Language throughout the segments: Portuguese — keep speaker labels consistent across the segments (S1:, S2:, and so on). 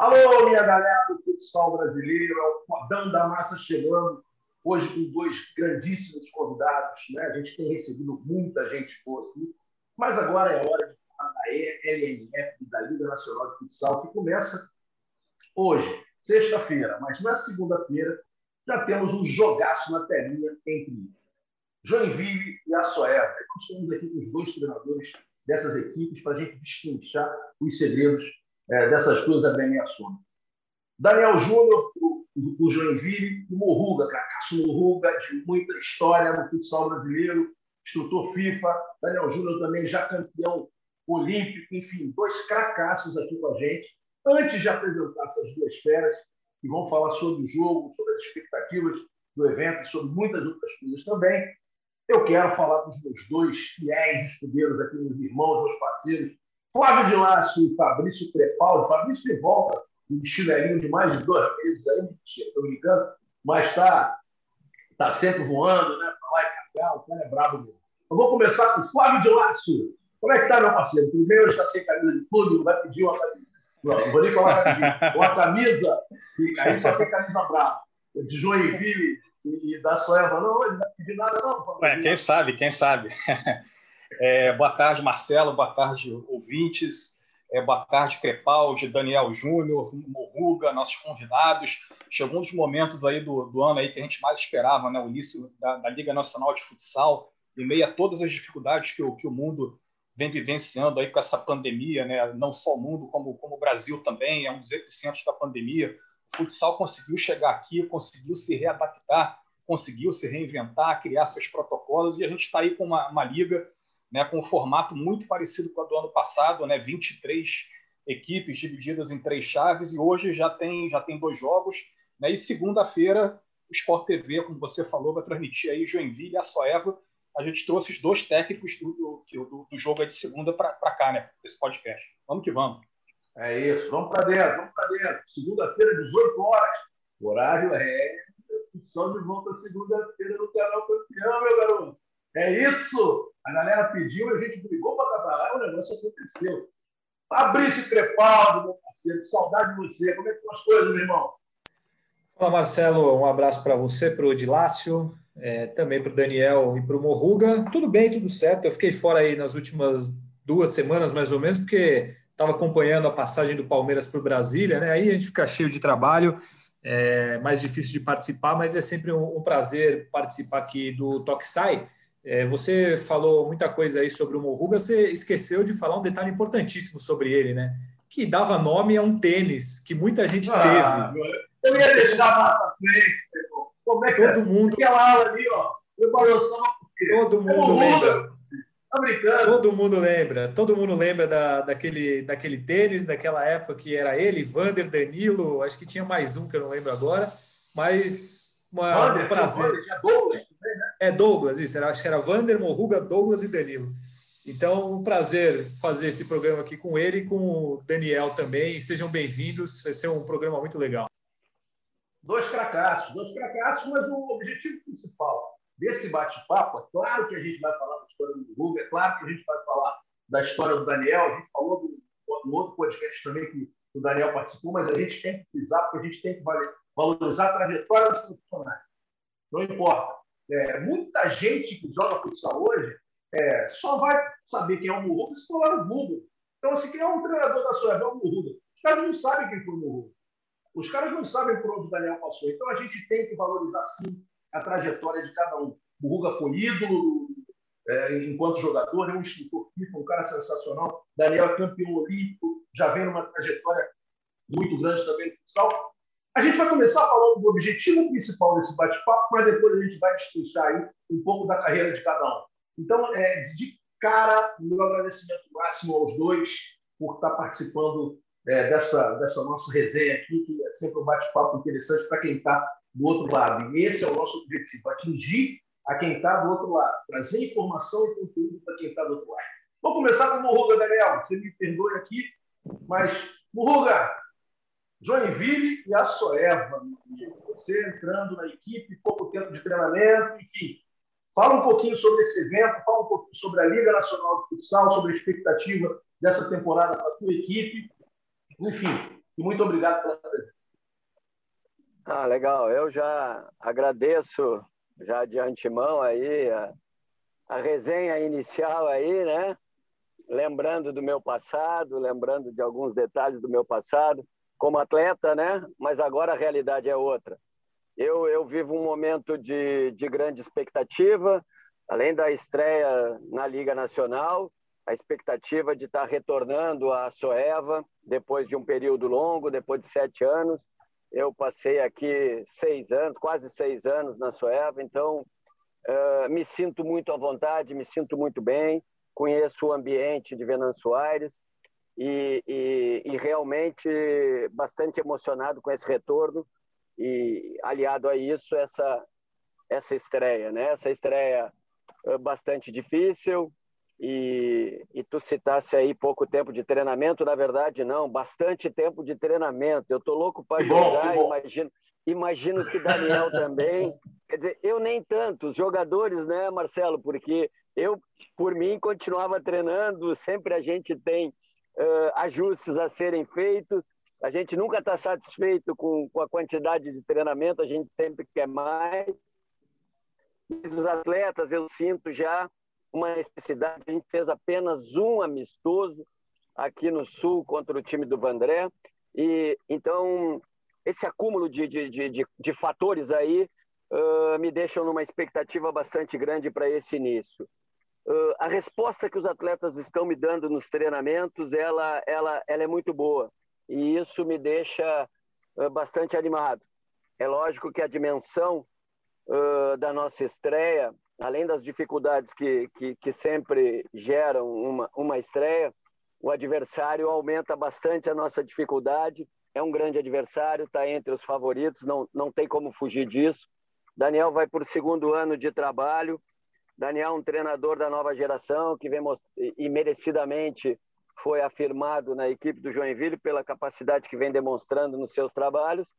S1: Alô, minha galera do futsal brasileiro, é o Fodão da Massa chegando, hoje com dois grandíssimos convidados. Né? A gente tem recebido muita gente boa aqui, mas agora é hora de falar da LNF, da Liga Nacional de Futsal, que começa hoje, sexta-feira, mas na segunda-feira já temos um jogaço na telinha entre Joinville e a Soeva. Nós estamos aqui com os dois treinadores dessas equipes para a gente destrinchar os segredos é, dessas duas agremiações. Daniel Júnior, do Joinville, o Morruga, Cacasso Morruga, de muita história no futsal brasileiro, instrutor FIFA. Daniel Júnior também já campeão olímpico, enfim, dois cracassos aqui com a gente. Antes de apresentar essas duas feras, que vão falar sobre o jogo, sobre as expectativas do evento sobre muitas outras coisas também, eu quero falar com os meus dois fiéis escudeiros aqui, meus irmãos, meus parceiros, Flávio de Lácio e Fabrício Crepaldi. Fabrício de volta, um chinelinho de mais de dois meses aí, mentira, estou brincando, mas está tá sempre voando, né? Para lá e para cá, o cara é brabo mesmo. Eu vou começar com o Flávio de Lácio. Como é que tá, meu parceiro? Primeiro está sem camisa de clube, vai pedir uma camisa. Não, não vou nem falar camisa. Uma camisa, e aí só tem camisa brava. De Joinville e, e da Soeva. Não, ele não vai pedir nada, não.
S2: Ué, quem sabe, quem sabe. É, boa tarde, Marcelo. Boa tarde, ouvintes. É, boa tarde, Crepaldi, Daniel Júnior, Morruga, nossos convidados. Chegou um dos momentos aí do, do ano aí que a gente mais esperava, né? o início da, da, Liga Nacional de Futsal, em meio a todas as dificuldades que o, que o mundo vem vivenciando aí com essa pandemia, né? não só o mundo, como, como o Brasil também, é um dos epicentros da pandemia. O futsal conseguiu chegar aqui, conseguiu se readaptar, conseguiu se reinventar, criar seus protocolos, e a gente está aí com uma, uma liga né, com um formato muito parecido com o do ano passado, né, 23 equipes divididas em três chaves, e hoje já tem, já tem dois jogos. Né, e segunda-feira, o Sport TV, como você falou, vai transmitir aí Joinville e a Soeva. A gente trouxe os dois técnicos do, do, do jogo de segunda para cá, né, esse podcast. Vamos que vamos.
S1: É isso, vamos para dentro, vamos para dentro. Segunda-feira, 18 horas. O horário é opção de volta segunda-feira no canal campeão, meu garoto. É isso! A galera pediu, a gente brigou para trabalhar, o negócio aconteceu. Fabrício Crepaldo, meu parceiro, saudade de você. Como é que estão as coisas, meu irmão?
S3: Fala, Marcelo. Um abraço para você, para o Odilácio, é, também para o Daniel e para o Morruga. Tudo bem, tudo certo. Eu fiquei fora aí nas últimas duas semanas, mais ou menos, porque estava acompanhando a passagem do Palmeiras para o Brasília, né? Aí a gente fica cheio de trabalho, é mais difícil de participar, mas é sempre um, um prazer participar aqui do Toque Sai. É, você falou muita coisa aí sobre o Morruga, você esqueceu de falar um detalhe importantíssimo sobre ele, né? Que dava nome a um tênis que muita gente ah, teve.
S1: Eu ia deixar lá para frente, Como é que
S3: Todo
S1: é?
S3: mundo.
S1: Aquela aula ali, ó. Eu balançava
S3: Todo mundo lembra. Tá brincando. Todo mundo lembra. Todo mundo lembra da, daquele, daquele tênis, daquela época que era ele, Vander, Danilo, acho que tinha mais um que eu não lembro agora. Mas uma, Vander, um prazer. Vander. É Douglas, isso. Era, acho que era Vander, Morruga, Douglas e Danilo. Então, um prazer fazer esse programa aqui com ele e com o Daniel também. Sejam bem-vindos. Vai ser um programa muito legal.
S1: Dois fracassos, dois fracassos, mas o objetivo principal desse bate-papo, é claro que a gente vai falar da história do Morruga, é claro que a gente vai falar da história do Daniel, a gente falou do, outro podcast também que o Daniel participou, mas a gente tem que frisar, porque a gente tem que valorizar a trajetória dos profissionais. Não importa é, muita gente que joga futsal hoje é, só vai saber quem é o Murruga se for lá no Google. Então, assim, quem é um treinador da sua é o Murruga. Os caras não sabem quem foi o Murruga. Os caras não sabem por onde o Daniel passou. Então, a gente tem que valorizar, sim, a trajetória de cada um. O Murruga foi ídolo é, enquanto jogador, é um instrutor FIFA, um cara sensacional. Daniel é campeão olímpico, já vem numa trajetória muito grande também no futsal. A gente vai começar falando do objetivo principal desse bate-papo, mas depois a gente vai destrinchar um pouco da carreira de cada um. Então, é, de cara, meu agradecimento máximo aos dois por estar participando é, dessa, dessa nossa resenha aqui, que é sempre um bate-papo interessante para quem está do outro lado. E esse é o nosso objetivo, atingir a quem está do outro lado, trazer informação e conteúdo para quem está do outro lado. Vamos começar com o Murruga, Daniel. Você me perdoe aqui, mas, Murruga, Joinville e a Soeva. Você entrando na equipe, pouco tempo de treinamento, enfim. Fala um pouquinho sobre esse evento, fala um pouquinho sobre a Liga Nacional de Futsal, sobre a expectativa dessa temporada para a tua equipe. Enfim, E muito obrigado pela presença.
S4: Ah, legal. Eu já agradeço já de antemão aí a, a resenha inicial aí, né? Lembrando do meu passado, lembrando de alguns detalhes do meu passado como atleta, né? Mas agora a realidade é outra. Eu, eu vivo um momento de, de grande expectativa, além da estreia na Liga Nacional, a expectativa de estar retornando à Soeva depois de um período longo, depois de sete anos. Eu passei aqui seis anos, quase seis anos na Soeva, então uh, me sinto muito à vontade, me sinto muito bem, conheço o ambiente de Venâncio Aires e, e, e realmente bastante emocionado com esse retorno e aliado a isso essa essa estreia, né? Essa estreia bastante difícil, e, e tu citasse aí pouco tempo de treinamento, na verdade não, bastante tempo de treinamento. Eu tô louco para jogar, bom, imagino, imagino que Daniel também. Quer dizer, eu nem tanto, os jogadores, né, Marcelo? Porque eu, por mim, continuava treinando, sempre a gente tem uh, ajustes a serem feitos, a gente nunca está satisfeito com, com a quantidade de treinamento, a gente sempre quer mais. Os atletas, eu sinto já uma necessidade. A gente fez apenas um amistoso aqui no Sul contra o time do Vandré. E então esse acúmulo de, de, de, de fatores aí uh, me deixam numa expectativa bastante grande para esse início. Uh, a resposta que os atletas estão me dando nos treinamentos, ela, ela, ela é muito boa. E isso me deixa uh, bastante animado. É lógico que a dimensão da nossa estreia além das dificuldades que, que, que sempre geram uma, uma estreia, o adversário aumenta bastante a nossa dificuldade. É um grande adversário, está entre os favoritos, não, não tem como fugir disso. Daniel vai por segundo ano de trabalho. Daniel um treinador da nova geração que vem e merecidamente foi afirmado na equipe do Joinville pela capacidade que vem demonstrando nos seus trabalhos.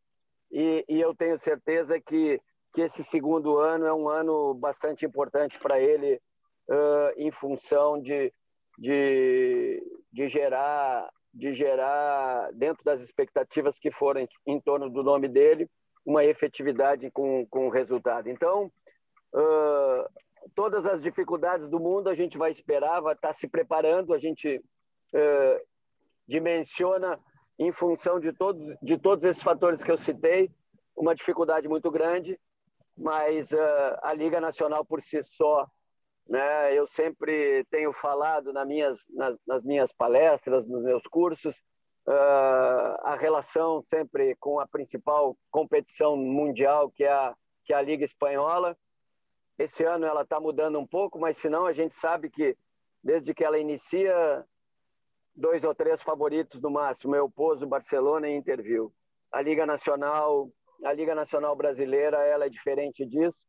S4: E, e eu tenho certeza que que esse segundo ano é um ano bastante importante para ele uh, em função de, de, de, gerar, de gerar, dentro das expectativas que foram em, torno do nome dele, uma efetividade com, com resultado. Então, uh, todas as dificuldades do mundo a gente vai esperar, vai estar tá se preparando, a gente uh, dimensiona em função de todos, de todos esses fatores que eu citei, uma dificuldade muito grande, mas uh, a Liga Nacional por si só, né, eu sempre tenho falado nas minhas, nas, nas minhas palestras, nos meus cursos, uh, a relação sempre com a principal competição mundial, que é a, que é a Liga Espanhola. Esse ano ela está mudando um pouco, mas se não, a gente sabe que desde que ela inicia, dois ou três favoritos no máximo, eu pôs o Barcelona e Interview. A Liga Nacional a Liga Nacional Brasileira ela é diferente disso.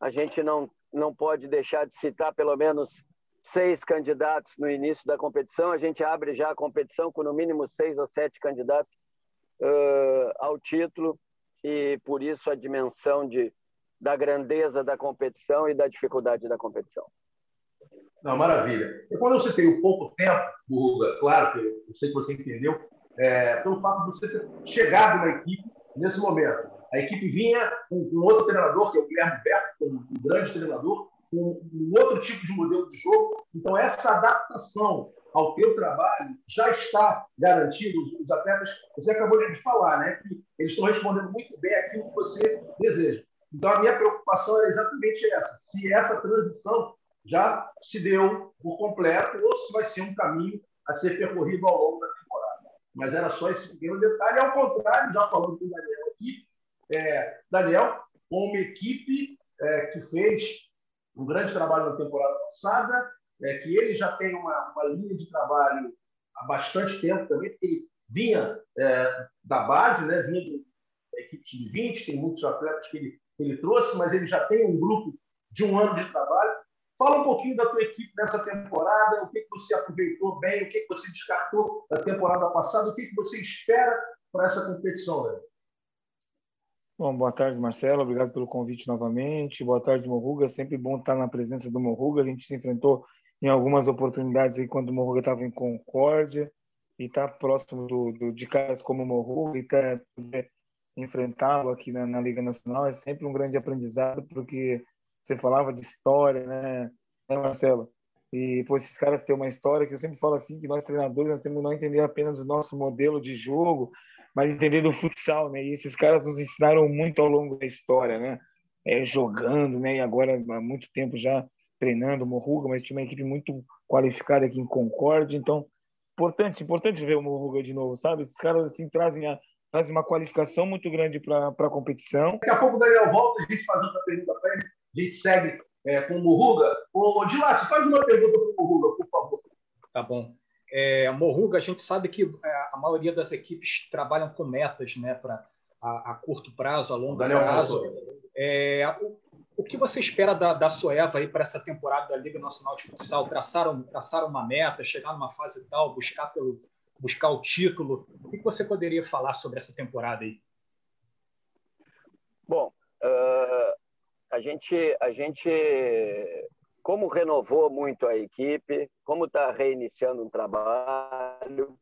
S4: A gente não, não pode deixar de citar pelo menos seis candidatos no início da competição. A gente abre já a competição com no mínimo seis ou sete candidatos uh, ao título e por isso a dimensão de, da grandeza da competição e da dificuldade da competição.
S1: Não, maravilha. E quando eu citei o pouco tempo, Burga, claro que eu sei que você entendeu, é, pelo fato de você ter chegado na equipe nesse momento. A equipe vinha com, com outro treinador, que é o Guilherme Berto, um, um grande treinador, com um outro tipo de modelo de jogo. Então, essa adaptação ao teu trabalho já está garantida. Os, os atletas, você acabou de falar, né, que eles estão respondendo muito bem aquilo que você deseja. Então, a minha preocupação é exatamente essa: se essa transição já se deu por completo ou se vai ser um caminho a ser percorrido ao longo da temporada. Mas era só esse pequeno detalhe. Ao contrário, já falando com o Daniel aqui, é, Daniel, com uma equipe é, que fez um grande trabalho na temporada passada, é, que ele já tem uma, uma, linha de trabalho há bastante tempo também, porque ele vinha é, da base, né, vinha da equipe de 20, tem muitos atletas que ele, ele trouxe, mas ele já tem um grupo de um ano de trabalho. Fala um pouquinho da tua equipe nessa temporada, o que, você aproveitou bem, o que, você descartou da temporada passada, o que, você espera para essa competição, né?
S5: Bom, boa tarde, Marcelo. Obrigado pelo convite novamente. Boa tarde, Morruga. Sempre bom estar na presença do Morruga. A gente se enfrentou em algumas oportunidades aí quando o Morruga estava em Concórdia. e estar tá próximo do, do, de caras como o Morro e tá, enfrentá-lo aqui na, na, Liga Nacional é sempre um grande aprendizado, porque você falava de história, né, né Marcelo? E, pô, esses caras têm uma história que eu sempre falo assim, que nós treinadores, nós temos que não entender apenas o nosso modelo de jogo, mas entender do futsal, né? E esses caras nos ensinaram muito ao longo da história, né? É, jogando, né? E agora há muito tempo já treinando o Morruga, mas tinha uma equipe muito qualificada aqui em Concórdia, então importante, importante ver o Morruga de novo, sabe? Esses caras assim trazem a trazem uma qualificação muito grande para a competição.
S1: Daqui a pouco o Daniel volta, a gente faz outra pergunta para ele, a gente segue é, com o Morruga. Ô, Dilácio, faz uma pergunta para o Morruga, por favor.
S2: Tá bom. É, Morruga, a gente sabe que é, a maioria das equipes trabalham com metas né, para a, a, curto prazo, a longo prazo. É, o, o, que você espera da, da Soeva para essa temporada da Liga Nacional de Futsal? Traçaram, traçaram uma meta, chegar numa fase tal, buscar pelo, buscar o título. O que você poderia falar sobre essa temporada aí?
S4: Bom, uh, a gente, a gente, como renovou muito a equipe, como está reiniciando um trabalho,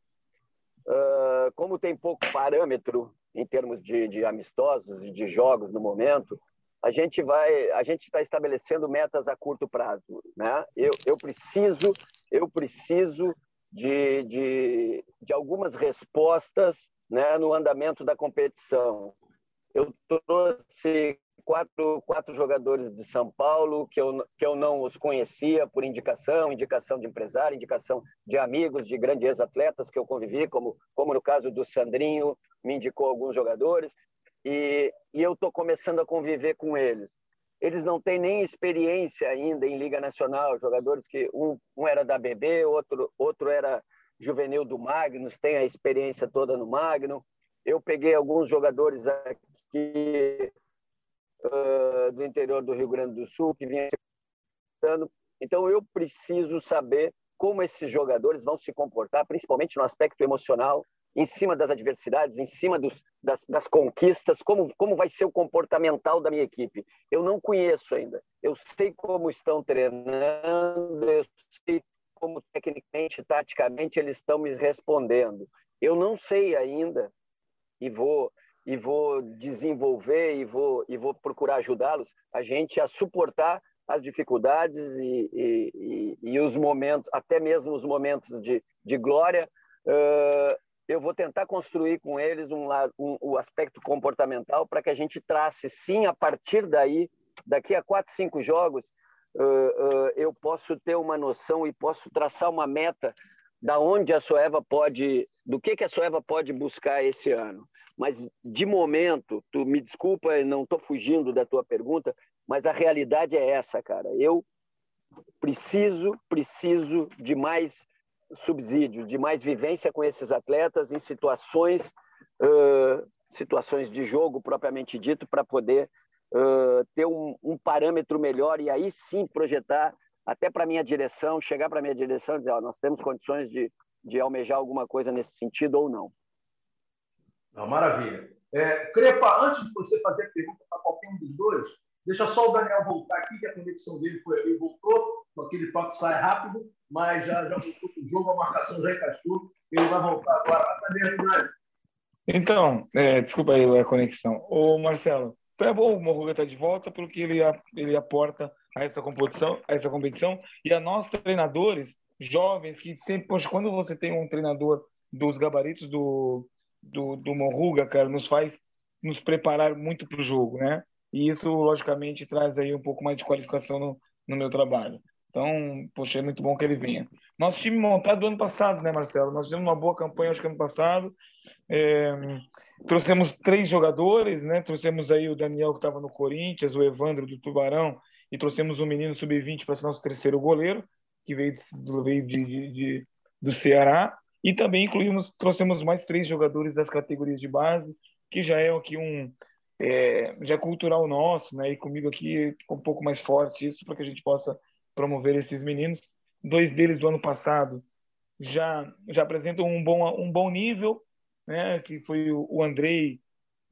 S4: uh, como tem pouco parâmetro em termos de, de amistosos e de jogos no momento, a gente vai, a gente está estabelecendo metas a curto prazo, né? Eu, eu preciso, eu preciso de, de, de algumas respostas né, no andamento da competição. Eu trouxe quatro, quatro jogadores de São Paulo que eu, que eu não os conhecia por indicação, indicação de empresário, indicação de amigos, de grandes atletas que eu convivi, como, como no caso do Sandrinho, me indicou alguns jogadores, e, e eu estou começando a conviver com eles eles não têm nem experiência ainda em Liga Nacional, jogadores que um, um era da BB, outro, outro era juvenil do Magnus, tem a experiência toda no Magno. Eu peguei alguns jogadores aqui uh, do interior do Rio Grande do Sul que vinham então eu preciso saber como esses jogadores vão se comportar, principalmente no aspecto emocional, em cima das adversidades, em cima dos, das, das, conquistas, como, como vai ser o comportamental da minha equipe. Eu não conheço ainda. Eu sei como estão treinando, eu sei como tecnicamente, taticamente eles estão me respondendo. Eu não sei ainda e vou e vou desenvolver e vou e vou procurar ajudá-los a gente a suportar as dificuldades e, e, e, e, os momentos, até mesmo os momentos de, de glória, uh, eu vou tentar construir com eles um, um, um aspecto comportamental para que a gente trace, sim, a partir daí, daqui a quatro, cinco jogos, uh, uh, eu posso ter uma noção e posso traçar uma meta da onde a Soeva pode, do que que a Soeva pode buscar esse ano. Mas de momento, tu me desculpa, não estou fugindo da tua pergunta, mas a realidade é essa, cara. Eu preciso, preciso de mais subsídio, de mais vivência com esses atletas em situações, uh, situações de jogo propriamente dito, para poder uh, ter um, um, parâmetro melhor e aí sim projetar até para minha direção, chegar para minha direção e dizer, nós temos condições de, de almejar alguma coisa nesse sentido ou não.
S1: não maravilha. É, Crepa, antes de você fazer a pergunta para qualquer um dos dois, deixa só o Daniel voltar aqui, que a conexão dele foi ali, voltou, com aquele toque sai rápido mas já, já o jogo, a marcação já encaixou. Ele vai voltar agora. Cadê a
S5: Então, é, desculpa aí a conexão. Ô, Marcelo, então é bom o Morruga estar tá de volta porque ele, ele aporta a essa competição, a essa competição e a nós treinadores jovens que sempre, poxa, quando você tem um treinador dos gabaritos do, do, do Morruga, cara, nos faz nos preparar muito para o jogo, né? E isso, logicamente, traz aí um pouco mais de qualificação no, no meu trabalho. Então, poxa, é muito bom que ele venha. Nosso time montado do ano passado, né, Marcelo? Nós tivemos uma boa campanha, acho que ano passado. É, trouxemos três jogadores, né? Trouxemos aí o Daniel, que estava no Corinthians, o Evandro do Tubarão, e trouxemos um menino sub-20 para ser nosso terceiro goleiro, que veio, de, veio de, de, de, do Ceará. E também incluímos, trouxemos mais três jogadores das categorias de base, que já é aqui um. É, já é cultural nosso, né? E comigo aqui um pouco mais forte isso, para que a gente possa promover esses meninos. Dois deles do ano passado já já apresentam um bom um bom nível, né? Que foi o, Andrei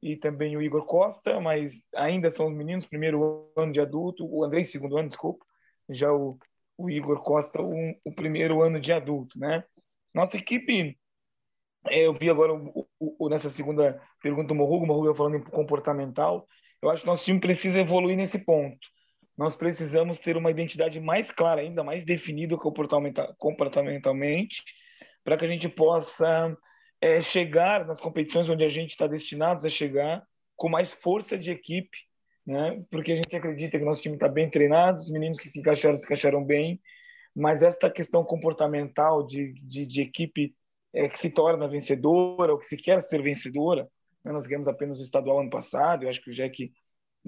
S5: e também o Igor Costa, mas ainda são os meninos primeiro ano de adulto, o Andrei segundo ano, desculpa, já o, o Igor Costa um, o primeiro ano de adulto, né? Nossa equipe É, eu vi agora o, o, nessa segunda pergunta do Morruga, o Morruga falando em comportamental. Eu acho que nosso time precisa evoluir nesse ponto. Nós precisamos ter uma identidade mais clara, ainda mais definida comportamentalmente, para que a gente possa é, chegar nas competições onde a gente está destinado a chegar com mais força de equipe, né? porque a gente acredita que nosso time está bem treinado, os meninos que se encaixaram se encaixaram bem, mas essa questão comportamental de, de, de equipe é, que se torna vencedora ou que se quer ser vencedora. Né? Nós ganhamos apenas o estadual ano passado. Eu acho que o Jack,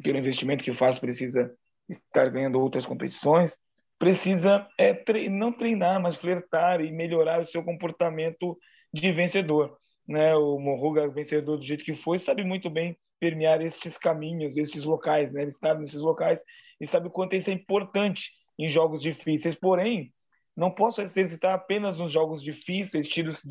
S5: pelo investimento que faz, precisa estar ganhando outras competições. Precisa é, tre não treinar, mas flertar e melhorar o seu comportamento de vencedor. Né? O Morruga, vencedor do jeito que foi, sabe muito bem permear estes caminhos, estes locais. Né? Ele está nesses locais e sabe o quanto isso é importante em jogos difíceis. Porém, não posso exercitar apenas nos jogos difíceis, tiros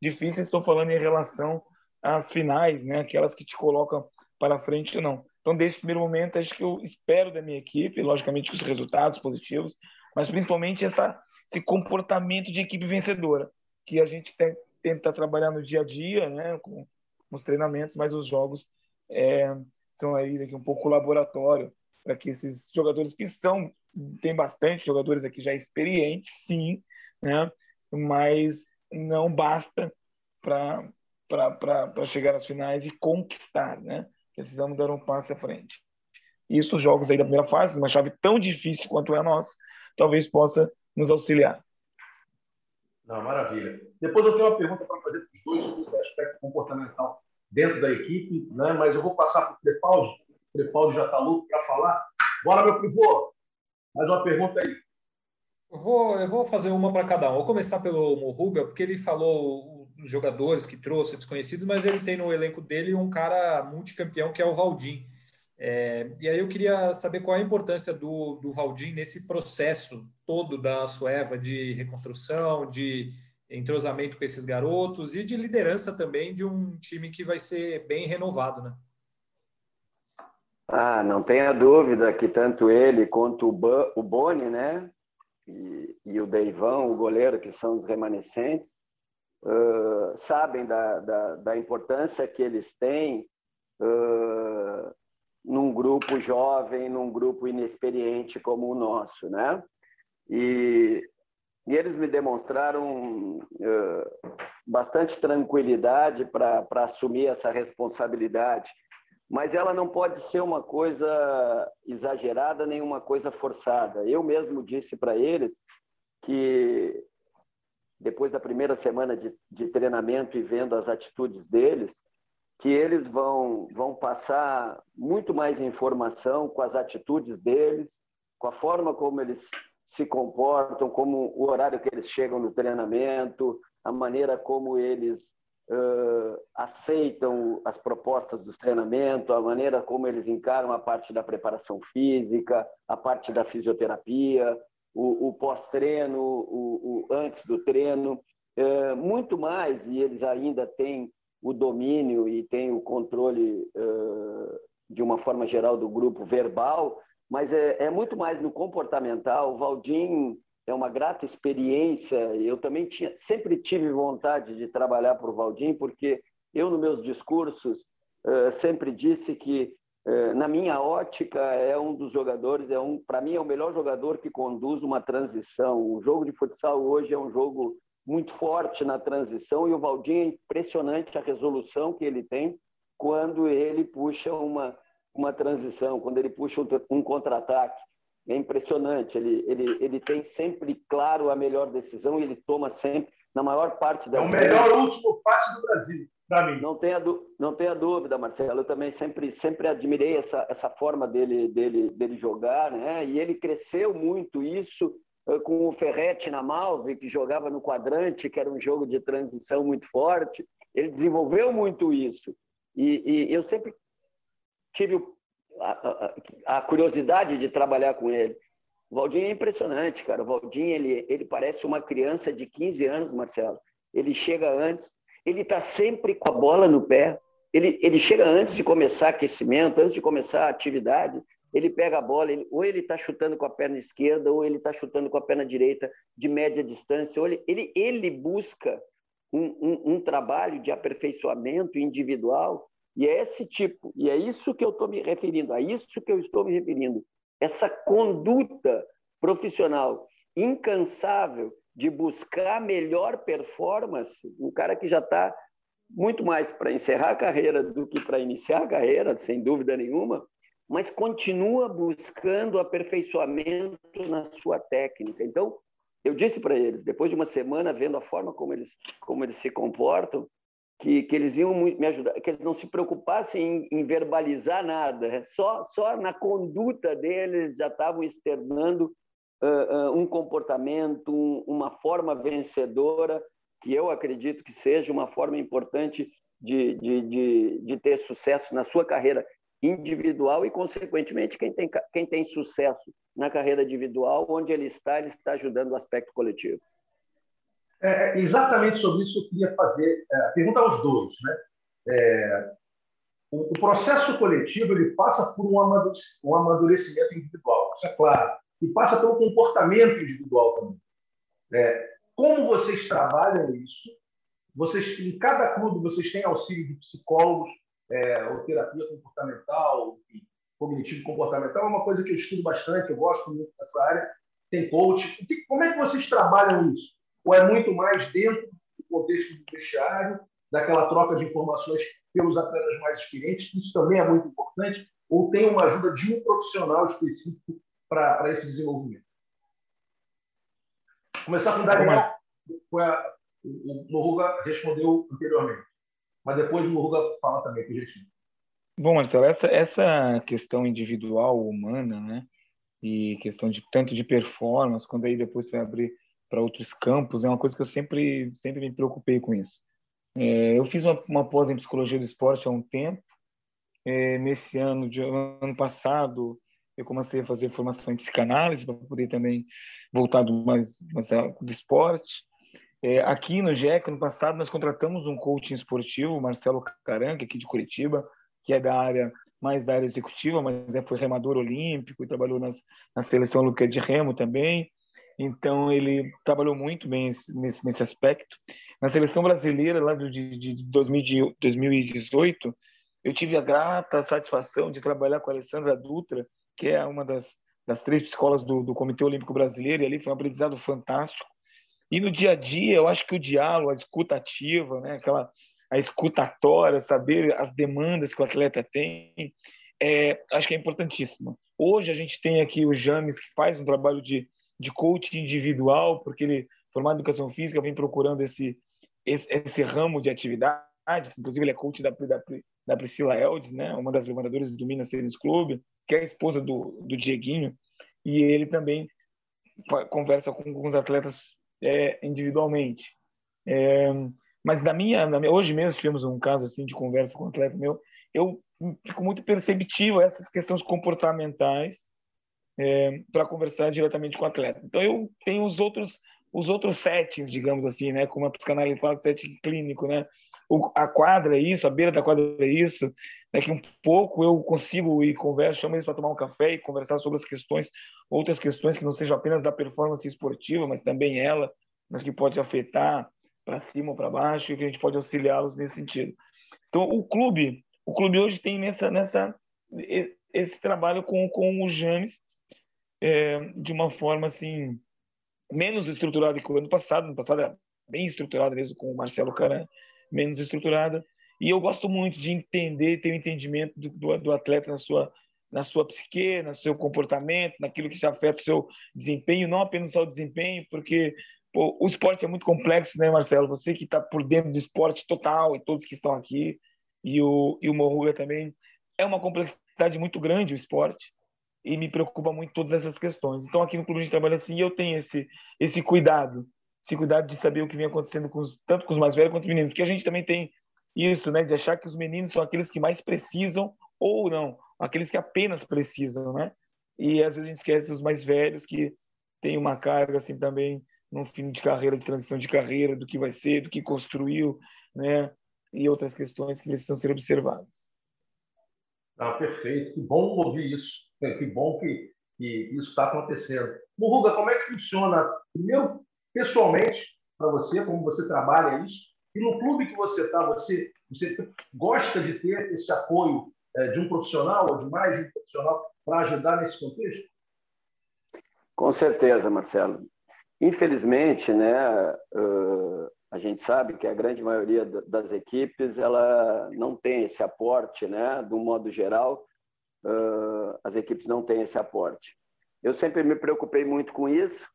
S5: difíceis, estou falando em relação às finais, né? aquelas que te colocam para frente ou não. Então, desde o primeiro momento, acho que eu espero da minha equipe, logicamente os resultados positivos, mas principalmente essa, esse comportamento de equipe vencedora, que a gente tem, tenta trabalhar no dia a dia, né? com, com os treinamentos, mas os jogos é, são aí daqui um pouco laboratório para que esses jogadores que são tem bastante jogadores aqui já experientes, sim, né? mas não basta para chegar às finais e conquistar. Né? Precisamos dar um passo à frente. Isso, os jogos aí da primeira fase, uma chave tão difícil quanto é a nossa, talvez possa nos auxiliar.
S1: Não, maravilha. Depois eu tenho uma pergunta para fazer para os dois sobre esse aspecto comportamental dentro da equipe, né? mas eu vou passar para o Crepaldi. O Crepaldi já está louco para falar. Bora, meu pivô! Mais uma pergunta aí.
S3: Eu vou, eu vou fazer uma para cada um. Vou começar pelo Morruga, porque ele falou jogadores que trouxe, desconhecidos, mas ele tem no elenco dele um cara multicampeão que é o Valdim. É, e aí eu queria saber qual é a importância do, do Valdim nesse processo todo da Sueva de reconstrução, de entrosamento com esses garotos e de liderança também de um time que vai ser bem renovado, né?
S4: Ah, não tenha dúvida que tanto ele quanto o Boni, né? E, e, o Deivão, o goleiro, que são os remanescentes, uh, sabem da, da, da, importância que eles têm uh, num grupo jovem, num grupo inexperiente como o nosso, né? E, e eles me demonstraram uh, bastante tranquilidade para assumir essa responsabilidade mas ela não pode ser uma coisa exagerada nem uma coisa forçada. Eu mesmo disse para eles que depois da primeira semana de, de, treinamento e vendo as atitudes deles, que eles vão, vão passar muito mais informação com as atitudes deles, com a forma como eles se comportam, como o horário que eles chegam no treinamento, a maneira como eles uh, aceitam as propostas do treinamento, a maneira como eles encaram a parte da preparação física, a parte da fisioterapia, o, o pós-treino, o, o, antes do treino, uh, muito mais, e eles ainda têm o domínio e têm o controle, uh, de uma forma geral, do grupo verbal, mas é, é muito mais no comportamental. O Valdim é uma grata experiência. Eu também tinha, sempre tive vontade de trabalhar para o Valdim, porque eu, nos meus discursos, uh, sempre disse que, na minha ótica, é um dos jogadores, é um, para mim, é o melhor jogador que conduz uma transição. O jogo de futsal hoje é um jogo muito forte na transição e o Valdim é impressionante a resolução que ele tem quando ele puxa uma, uma transição, quando ele puxa um, um contra-ataque é impressionante. Ele, ele, ele tem sempre claro a melhor decisão e ele toma sempre, na maior parte da.
S1: É o melhor último passe do Brasil, para mim.
S4: Não tenha, não tenha dúvida, Marcelo. Eu também sempre, sempre admirei essa, essa forma dele, dele, dele jogar, né? E ele cresceu muito isso eh, com o Ferretti na Malve, que jogava no quadrante, que era um jogo de transição muito forte. Ele desenvolveu muito isso. E, e eu sempre tive o a, a, curiosidade de trabalhar com ele. O Valdinho é impressionante, cara. O Valdinho, ele, ele parece uma criança de 15 anos, Marcelo. Ele chega antes, ele está sempre com a bola no pé. Ele, ele chega antes de começar aquecimento, antes de começar a atividade, ele pega a bola, ele, ou ele está chutando com a perna esquerda, ou ele está chutando com a perna direita de média distância. Ou ele, ele, ele busca um, um, um trabalho de aperfeiçoamento individual, e é esse tipo, e é isso que eu estou me referindo, a isso que eu estou me referindo, essa conduta profissional incansável de buscar melhor performance, um cara que já está muito mais para encerrar a carreira do que para iniciar a carreira, sem dúvida nenhuma, mas continua buscando aperfeiçoamento na sua técnica. Então, eu disse para eles, depois de uma semana vendo a forma como eles como eles se comportam, que, que eles iam me ajudar, que eles não se preocupassem em, em verbalizar nada, só só na conduta deles já estavam externando uh, um comportamento, um, uma forma vencedora que eu acredito que seja uma forma importante de, de, de, de ter sucesso na sua carreira individual e, consequentemente, quem tem, quem tem sucesso na carreira individual, onde ele está, ele está ajudando o aspecto coletivo.
S1: É, é exatamente sobre isso eu queria fazer, é, pergunta aos dois. Né? É, o, o, processo coletivo ele passa por um amadurecimento individual, isso é claro, e passa pelo comportamento individual também. É, como vocês trabalham isso? Vocês, em cada clube, vocês têm auxílio de psicólogos, é, ou terapia comportamental, cognitivo comportamental, é uma coisa que eu estudo bastante, eu gosto muito dessa área. Tem coach. Como é que vocês trabalham isso? Ou é muito mais dentro do contexto do vestiário, daquela troca de informações pelos atletas mais experientes? Isso também é muito importante. Ou tem uma ajuda de um profissional específico para esse desenvolvimento? Começar com o Daniel, foi a, o Morruga respondeu anteriormente, mas depois o Morruga fala também o jeitinho.
S5: Bom, Marcelo, essa, essa questão individual, humana, né, e questão de tanto de performance, quando aí depois vai abrir para outros campos, é uma coisa que eu sempre, sempre me preocupei com isso. É, eu fiz uma, uma pós em psicologia do esporte há um tempo. É, nesse ano, de, ano passado, eu comecei a fazer formação em psicanálise para poder também voltar do mais, mais do esporte. É, aqui no GEC, no passado, nós contratamos um coaching esportivo, Marcelo Caranca, aqui de Curitiba, que é da área mais da área executiva, mas é, foi remador olímpico e trabalhou nas, na seleção olímpica de remo também. Então, ele trabalhou muito bem nesse, nesse aspecto. Na seleção brasileira, lá de, de 2018, eu tive a grata satisfação de trabalhar com a Alessandra Dutra, que é uma das, das três escolas do, do Comitê Olímpico Brasileiro, e ali foi um aprendizado fantástico. E no dia a dia, eu acho que o diálogo, a escuta ativa, né, aquela a escutatória, saber as demandas que o atleta tem, é, acho que é importantíssimo. Hoje a gente tem aqui o James, que faz um trabalho de, de coaching individual, porque ele, formado em educação física, vem procurando esse, esse, esse ramo de atividades. Inclusive, ele é coach da, da, da Priscila Eldes, né, uma das levantadoras do Minas Tênis Clube que é a esposa do, do Dieguinho, e ele também conversa com alguns atletas é, individualmente. É, mas na minha, na minha, hoje mesmo tivemos um caso assim de conversa com um atleta meu, eu fico muito perceptivo a essas questões comportamentais é, para conversar diretamente com o atleta. Então eu tenho os outros os outros settings, digamos assim, né, como a psicanálise fala, setting clínico, né, a quadra é isso, a beira da quadra é isso, Daqui um pouco eu consigo ir conversa, chamo eles para tomar um café e conversar sobre as questões, outras questões que não sejam apenas da performance esportiva, mas também ela, mas que pode afetar para cima ou para baixo e que a gente pode auxiliá-los nesse sentido. Então o clube, o clube hoje tem nessa nessa esse trabalho com com o James é, de uma forma assim menos estruturada que o ano passado, no passado era bem estruturada mesmo com o Marcelo Caran, menos estruturada e eu gosto muito de entender, ter o um entendimento do, do, do, atleta na sua, na sua psique, no seu comportamento, naquilo que se afeta o seu desempenho, não apenas só o desempenho, porque pô, o esporte é muito complexo, né, Marcelo? Você que está por dentro do esporte total e todos que estão aqui, e o, e o Morruga também, é uma complexidade muito grande o esporte e me preocupa muito todas essas questões. Então, aqui no Clube de Trabalho, assim, eu tenho esse, esse cuidado, esse cuidado de saber o que vem acontecendo com os, tanto com os mais velhos quanto os meninos, porque a gente também tem isso, né, de achar que os meninos são aqueles que mais precisam ou não, aqueles que apenas precisam, né? E às vezes a gente esquece os mais velhos que têm uma carga assim também num fim de carreira, de transição de carreira, do que vai ser, do que construiu, né? E outras questões que precisam ser observadas.
S1: Ah, perfeito. Que bom ouvir isso. Que bom que, que isso está acontecendo. Murruga, como é que funciona? Primeiro, pessoalmente, para você, como você trabalha isso, E no clube que você está, você, você gosta de ter esse apoio é, de um profissional ou de mais de um profissional para ajudar nesse contexto?
S4: Com certeza, Marcelo. Infelizmente, né, uh, a gente sabe que a grande maioria das equipes ela não tem esse aporte, né, um modo geral, uh, as equipes não têm esse aporte. Eu sempre me preocupei muito com isso,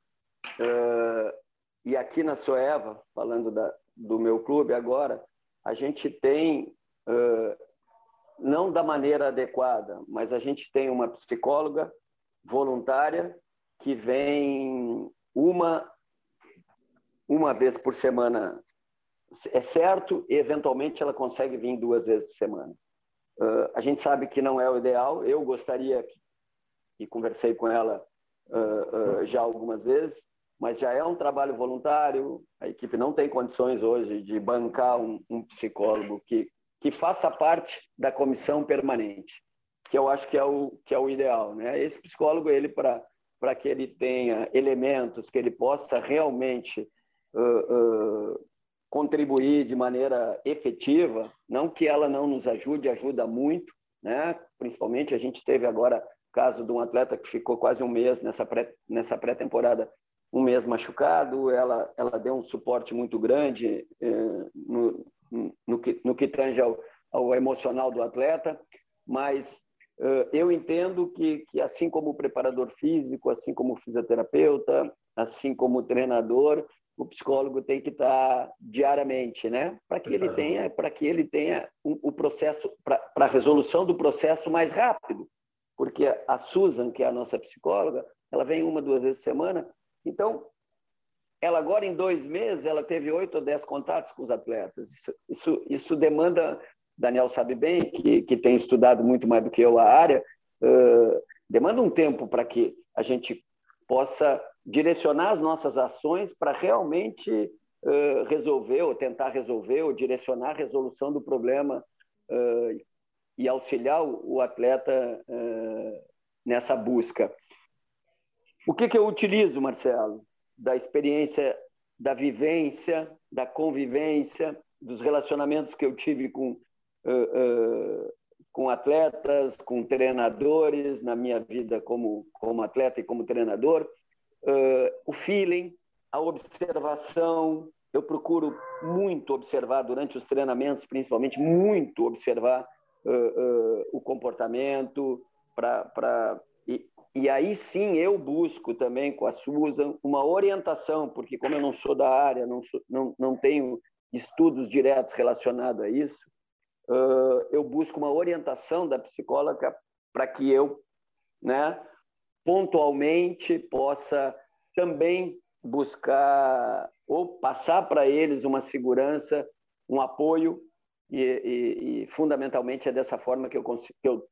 S4: e aqui na Soeva, falando da, do meu clube agora, a gente tem, uh, não da maneira adequada, mas a gente tem uma psicóloga voluntária que vem uma, uma vez por semana, é certo, e eventualmente ela consegue vir duas vezes por semana. Uh, a gente sabe que não é o ideal, eu gostaria, e conversei com ela uh, já algumas vezes, mas já é um trabalho voluntário, a equipe não tem condições hoje de bancar um, um psicólogo que, que faça parte da comissão permanente, que eu acho que é o, que é o ideal. Né? Esse psicólogo, ele para que ele tenha elementos que ele possa realmente uh, uh, contribuir de maneira efetiva, não que ela não nos ajude, ajuda muito, né? Principalmente a gente teve agora caso de um atleta que ficou quase um mês nessa pré nessa pré-temporada um mês machucado, ela, ela deu um suporte muito grande eh, no, no, que, no que tange ao, ao emocional do atleta, mas eh, eu entendo que, que, assim como o preparador físico, assim como o fisioterapeuta, assim como o treinador, o psicólogo tem que estar diariamente, né? Para que ele tenha, para que ele tenha o, o processo, para a resolução do processo mais rápido, porque a Susan, que é a nossa psicóloga, ela vem uma duas vezes por semana então, ela agora em dois meses, ela teve oito ou dez contatos com os atletas. Isso, isso, isso demanda, Daniel sabe bem, que, que tem estudado muito mais do que eu a área, uh, demanda um tempo para que a gente possa direcionar as nossas ações para realmente uh, resolver ou tentar resolver ou direcionar a resolução do problema uh, e auxiliar o, o atleta nessa busca. O que, que eu utilizo, Marcelo? Da experiência, da vivência, da convivência, dos relacionamentos que eu tive com, uh, uh, com atletas, com treinadores, na minha vida como, como atleta e como treinador, uh, o feeling, a observação. Eu procuro muito observar durante os treinamentos, principalmente, muito observar o comportamento para aí sim eu busco também com a Susan uma orientação, porque como eu não sou da área, não, sou, não, não tenho estudos diretos relacionados a isso, uh, eu busco uma orientação da psicóloga para que eu, né, pontualmente possa também buscar ou passar para eles uma segurança, um apoio e, e, e, fundamentalmente é dessa forma que eu, consigo, que eu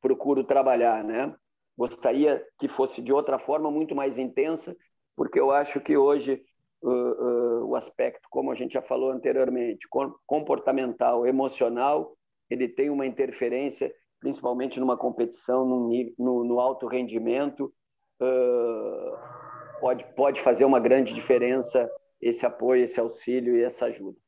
S4: procuro trabalhar, né? Gostaria que fosse de outra forma, muito mais intensa, porque eu acho que hoje uh, uh, o aspecto, como a gente já falou anteriormente, comportamental, emocional, ele tem uma interferência, principalmente numa competição no, no, no alto rendimento, uh, pode, pode fazer uma grande diferença esse apoio, esse auxílio e essa ajuda.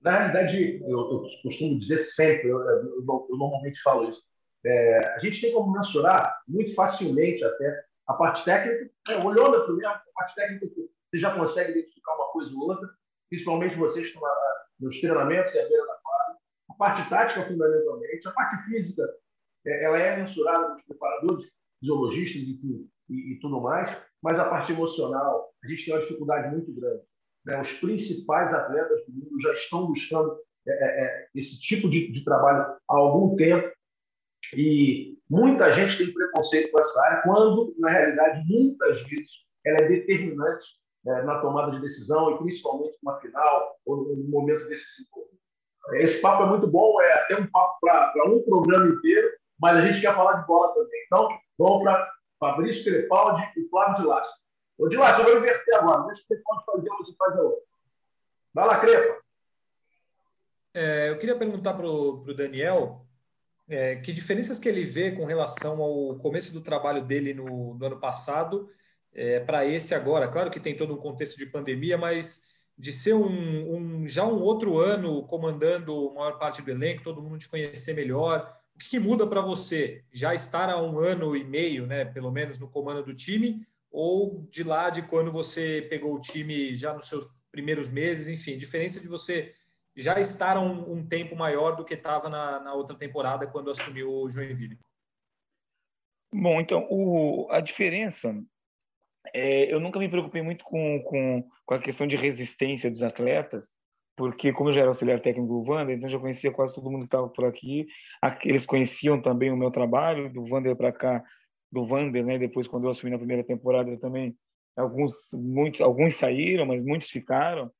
S1: Na realidade, eu, eu costumo dizer sempre, eu, eu, eu normalmente falo isso, é, a gente tem como mensurar muito facilmente até a parte técnica, é, olhando primeiro a parte técnica, você já consegue identificar uma coisa ou outra, principalmente vocês que estão nos treinamentos e a beira da quadra. A parte tática, fundamentalmente. A parte física, é, ela é mensurada pelos preparadores, fisiologistas enfim, e, e, tudo mais, mas a parte emocional, a gente tem uma dificuldade muito grande. Né? Os principais atletas do mundo já estão buscando é, é, é esse tipo de, de trabalho há algum tempo e muita gente tem preconceito com essa área, quando, na realidade, muitas vezes ela é determinante é, na tomada de decisão, e principalmente numa final ou no momento decisivo. É, esse papo é muito bom, é até um papo para um programa inteiro, mas a gente quer falar de bola também. Então, vamos para Fabrício Crepaldi e Flávio de Lácio. Ô, de Lácio, eu vou inverter agora. Deixa o Crepaldi fazer uma, você faz a outra. Vai lá, Crepa.
S3: É, eu queria perguntar para o Daniel é, que diferenças que ele vê com relação ao começo do trabalho dele no, no ano passado é, para esse agora? Claro que tem todo um contexto de pandemia, mas de ser um, um, já um outro ano comandando a maior parte do elenco, todo mundo te conhecer melhor. O que, que muda para você? Já estar há um ano e meio, né, pelo menos, no comando do time, ou de lá de quando você pegou o time já nos seus primeiros meses, enfim, diferença de você já estar um, um tempo maior do que estava na, na, outra temporada quando assumiu o Joinville?
S5: Bom, então, o, a diferença é, eu nunca me preocupei muito com, com, com, a questão de resistência dos atletas, porque como eu já era auxiliar técnico do Wander, então já conhecia quase todo mundo que estava por aqui. Eles conheciam também o meu trabalho, do Wander para cá, do Wander, né? Depois, quando eu assumi na primeira temporada, também alguns, muitos, alguns saíram, mas muitos ficaram.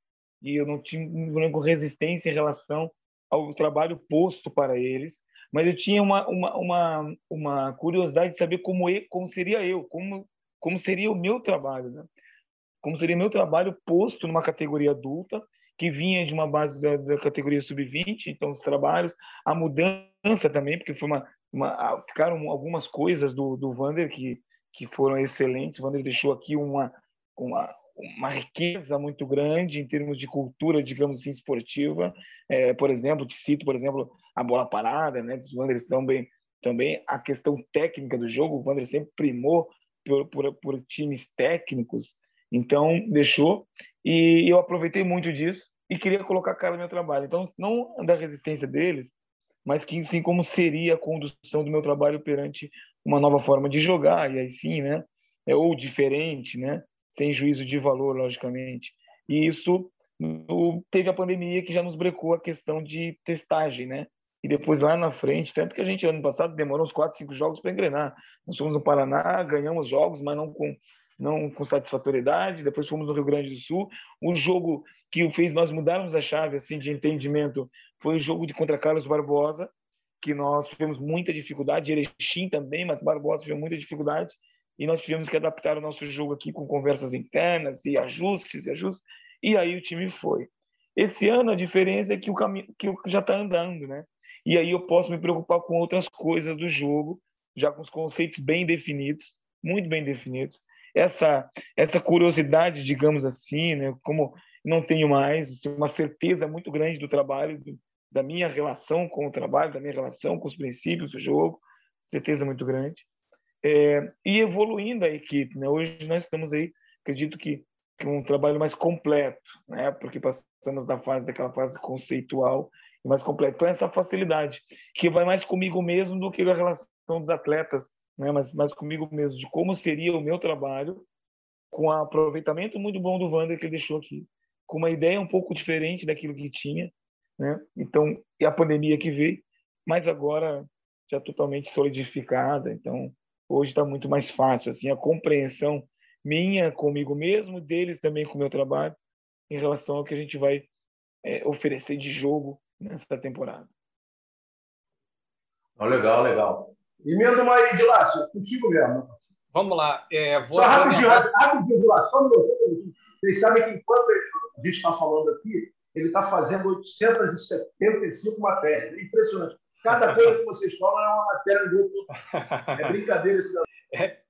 S5: E eu não tinha nenhuma resistência em relação ao trabalho posto para eles, mas eu tinha uma, uma, uma, uma curiosidade de saber como, eu, como seria eu, como como seria o meu trabalho, né? Como seria meu trabalho posto numa categoria adulta, que vinha de uma base da, da categoria sub-20, então os trabalhos, a mudança também, porque foi uma, uma ficaram algumas coisas do do Vander que que foram excelentes. O Vander deixou aqui uma uma uma riqueza muito grande em termos de cultura, digamos assim, esportiva. É, por exemplo, te cito, por exemplo, a bola parada, né? Os Wander também também a questão técnica do jogo. O Vander sempre primou por, por, por times técnicos, então deixou. E eu aproveitei muito disso e queria colocar a cara no meu trabalho. Então, não da resistência deles, mas que sim como seria a condução do meu trabalho perante uma nova forma de jogar, e aí sim, né? É, ou diferente, né? Sem juízo de valor, logicamente. E isso no, teve a pandemia que já nos brecou a questão de testagem, né? e depois lá na frente, tanto que a gente ano passado demorou uns 4, 5 jogos para engrenar. Nós fomos no Paraná, ganhamos jogos, mas não com não com satisfatoriedade. Depois fomos no Rio Grande do Sul. Um jogo que fez nós mudarmos a chave assim de entendimento foi o jogo de contra Carlos Barbosa, que nós tivemos muita dificuldade, Erechim também, mas Barbosa tivemos muita dificuldade e nós tivemos que adaptar o nosso jogo aqui com conversas internas e ajustes e ajustes. E aí o time foi. Esse ano a diferença é que o caminho que já está andando, né? E aí eu posso me preocupar com outras coisas do jogo, já com os conceitos bem definidos, muito bem definidos. Essa essa curiosidade, digamos assim, né, como não tenho mais uma certeza muito grande do trabalho, do, da minha relação com o trabalho, da minha relação com os princípios do jogo, certeza muito grande. É, e evoluindo a equipe, né? Hoje nós estamos aí, acredito que, que um trabalho mais completo, né? Porque passamos da fase daquela fase conceitual mais completo. Então, essa facilidade, que vai mais comigo mesmo do que a relação dos atletas, né? mas mais comigo mesmo, de como seria o meu trabalho, com o aproveitamento muito bom do Wander que ele deixou aqui, com uma ideia um pouco diferente daquilo que tinha, né? Então, e a pandemia que veio, mas agora já totalmente solidificada, então hoje está muito mais fácil assim a compreensão minha comigo mesmo, deles também com o meu trabalho, em relação ao que a gente vai é, oferecer de jogo nessa temporada.
S1: Oh, legal, legal. Emenda uma aí de lá, contigo mesmo.
S2: Vamos lá. É,
S1: vou só rapidinho, rapidinho, de lá, só um minuto. Vocês sabem que enquanto a gente está falando aqui, ele está fazendo 875 matérias. É impressionante. Cada coisa que vocês falam é uma matéria do outro. É brincadeira esse é,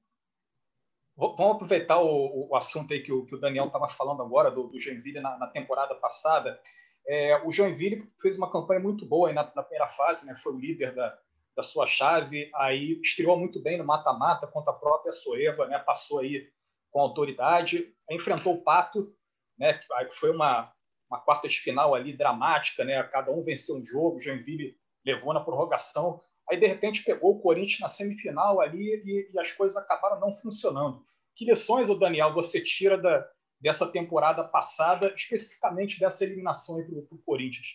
S2: Vamos aproveitar o, o, assunto aí que o, que o Daniel estava falando agora, do, do Joinville na, na temporada passada. É, o Joinville fez uma campanha muito boa na, na, primeira fase, né? foi o líder da, da sua chave, aí estreou muito bem no mata-mata contra a própria Soeva, né? passou aí com autoridade, enfrentou o Pato, né? foi uma, uma quarta de final ali dramática, né? cada um venceu um jogo, o Joinville levou na prorrogação, aí de repente pegou o Corinthians na semifinal ali e, e as coisas acabaram não funcionando. Que lições, Daniel, você tira da, dessa temporada passada, especificamente dessa eliminação para o Corinthians.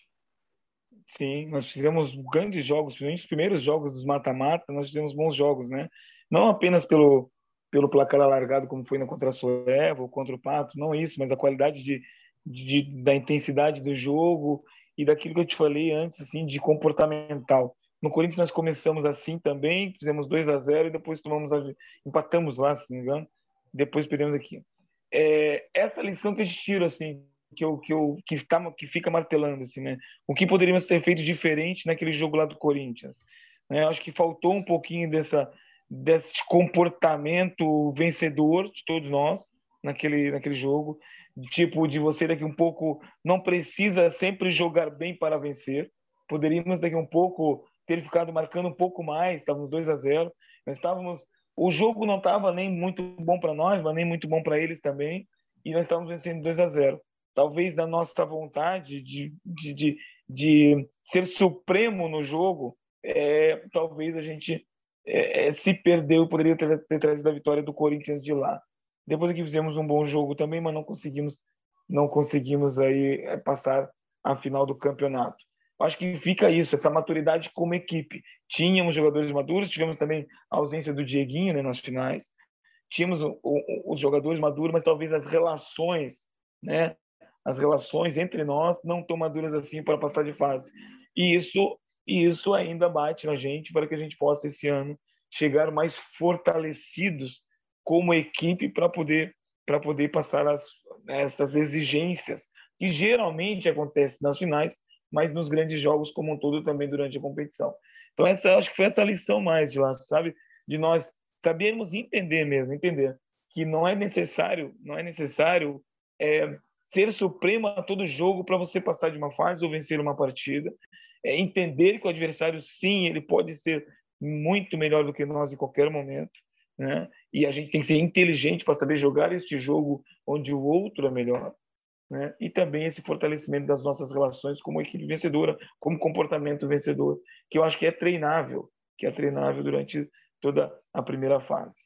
S5: Sim, nós fizemos grandes jogos, principalmente os primeiros jogos dos mata-mata, nós fizemos bons jogos, né? Não apenas pelo, pelo placar alargado, como foi na contra a Soeva ou contra o Pato, não isso, mas a qualidade de, de, da intensidade do jogo e daquilo que eu te falei antes, assim, de comportamental. No Corinthians nós começamos assim também, fizemos 2 a 0 e depois tomamos a, empatamos lá, se não me engano, depois perdemos aqui é, essa lição que a gente tira, assim, que eu, que eu que, tá, que fica martelando, assim, né? O que poderíamos ter feito diferente naquele jogo lá do Corinthians? Né? Acho que faltou um pouquinho dessa desse comportamento vencedor de todos nós naquele naquele jogo. Tipo de você daqui um pouco não precisa sempre jogar bem para vencer. Poderíamos daqui um pouco ter ficado marcando um pouco mais, estávamos 2 a 0. Nós estávamos o jogo não estava nem muito bom para nós, mas nem muito bom para eles também, e nós estávamos vencendo 2 a 0. Talvez da nossa vontade de, de, de, de ser supremo no jogo, é, talvez a gente é, é, se perdeu, poderia ter, ter trazido a vitória do Corinthians de lá. Depois aqui fizemos um bom jogo também, mas não conseguimos não conseguimos aí é, passar a final do campeonato. Acho que fica isso, essa maturidade como equipe. Tínhamos jogadores maduros, tivemos também a ausência do Dieguinho né, nas finais. Tínhamos o, o, os jogadores maduros, mas talvez as relações, né, as relações entre nós não tão maduras assim para passar de fase. E isso e isso ainda bate na gente para que a gente possa esse ano chegar mais fortalecidos como equipe para poder para poder passar as, essas exigências que geralmente acontecem nas finais, mas nos grandes jogos como um todo também durante a competição. Então essa acho que foi essa lição mais de lá, sabe, de nós sabermos entender mesmo, entender que não é necessário, não é necessário é, ser supremo a todo jogo para você passar de uma fase ou vencer uma partida é entender que o adversário, sim, ele pode ser muito melhor do que nós em qualquer momento, né? E a gente tem que ser inteligente para saber jogar este jogo onde o outro é melhor, né? E também esse fortalecimento das nossas relações como equipe vencedora, como comportamento vencedor, que eu acho que é treinável, que é treinável durante toda a primeira fase.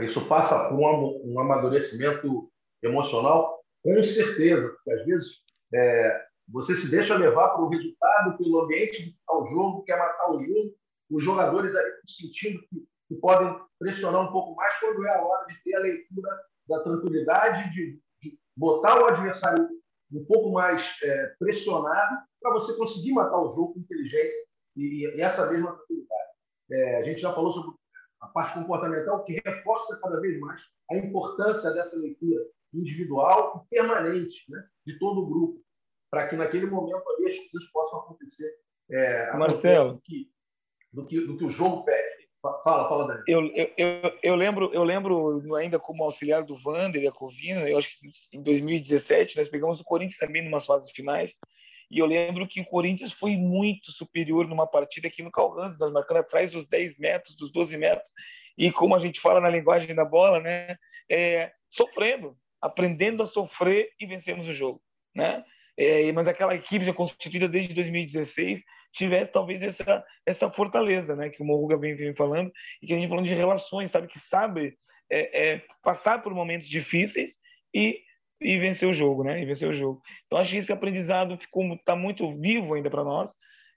S1: Isso passa por um, um amadurecimento emocional, com certeza, porque às vezes é, você se deixa levar para o resultado, pelo ambiente que o jogo, quer matar o jogo. Os jogadores ali sentindo que, que, podem pressionar um pouco mais quando é a hora de ter a leitura da tranquilidade, de, de botar o adversário um pouco mais é, pressionado para você conseguir matar o jogo com inteligência e, e essa mesma tranquilidade. É, a gente já falou sobre a parte comportamental que reforça cada vez mais a importância dessa leitura individual e permanente né, de todo o grupo para que naquele momento ali as coisas possam acontecer. É,
S5: Marcelo.
S1: Do que, do, que, do que o jogo pede. Fala, fala, Daniel.
S5: Eu, eu, eu, lembro, eu lembro ainda como auxiliar do Vander e a Covina, eu acho que em 2017 nós pegamos o Corinthians também em umas fases finais, e eu lembro que o Corinthians foi muito superior numa partida aqui no Calhanses, nós marcando atrás dos 10 metros, dos 12 metros, e como a gente fala na linguagem da bola, né, é, sofrendo, aprendendo a sofrer e vencemos o jogo, né? é, mas aquela equipe já constituída desde 2016 tivesse talvez essa essa fortaleza, né, que o Morruga vem, vem falando e que a gente falando de relações, sabe que sabe é, é, passar por momentos difíceis e e vencer o jogo, né? E vencer o jogo. Então acho que esse aprendizado ficou tá muito vivo ainda para nós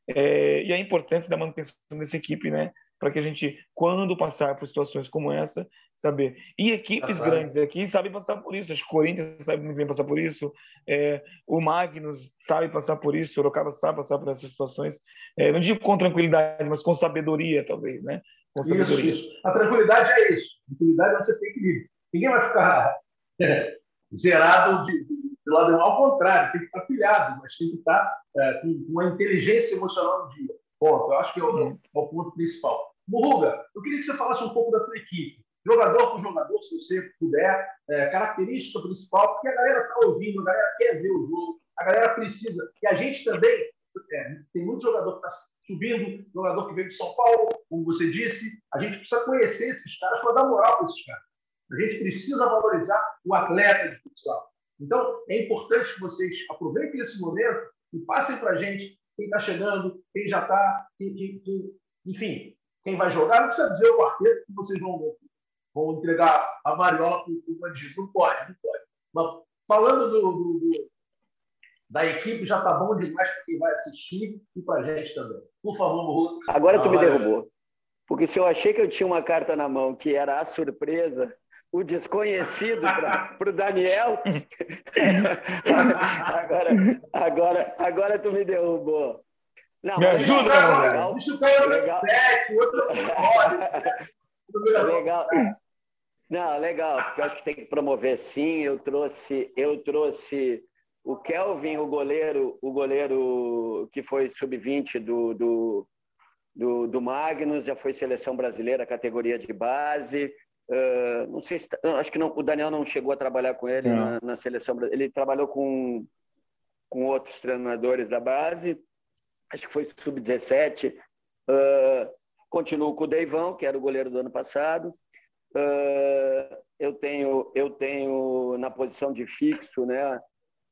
S5: é, e a importância da manutenção dessa equipe, né? Para que a gente, quando passar por situações como essa, saber. E equipes ah, grandes aqui sabem passar por isso. Acho que o Corinthians sabe muito bem passar por isso. É, o Magnus sabe passar por isso. O Sorocaba sabe passar por essas situações. É, não digo com tranquilidade, mas com sabedoria, talvez, né? Com
S1: sabedoria. Isso, isso. A tranquilidade é isso. A tranquilidade é você ter equilíbrio. Ninguém vai ficar é, zerado de, de, lado. Ao contrário, tem que estar pilhado, mas tem que estar é, com uma inteligência emocional no dia. Ponto. Eu acho que é o, é o ponto principal. Murruga, eu queria que você falasse um pouco da tua equipe. Jogador por jogador, se você puder, é, característica principal, porque a galera está ouvindo, a galera quer ver o jogo, a galera precisa. E a gente também, é, tem muito jogador que está subindo, jogador que veio de São Paulo, como você disse, a gente precisa conhecer esses caras para dar moral para esses caras. A gente precisa valorizar o atleta de futsal. Então, é importante que vocês aproveitem esse momento e passem para a gente quem está chegando, quem já está, enfim, quem vai jogar. Não precisa dizer o quarteto que vocês vão, vão entregar a Mariola para o bandido. Não pode, não pode. Mas falando do, do, do da equipe, já está bom demais para quem vai assistir e para a gente também. Por favor, Morro.
S4: Agora tu me derrubou. Porque se eu achei que eu tinha uma carta na mão que era a surpresa, o desconhecido para o Daniel. agora, agora, agora tu me derrubou.
S5: Não, me ajuda, legal, legal.
S1: Deixa o cara legal. Sete, outro
S4: legal. Não, legal, porque eu acho que tem que promover sim. Eu trouxe, eu trouxe o Kelvin, o goleiro, o goleiro que foi sub-20 do, do, do, do Magnus, já foi seleção brasileira, categoria de base Uh, não sei se, acho que não, o Daniel não chegou a trabalhar com ele na, na, seleção brasileira. Ele trabalhou com, com outros treinadores da base, acho que foi sub-17. Uh, continuo com o Deivão, que era o goleiro do ano passado. Uh, eu tenho eu tenho na posição de fixo, né?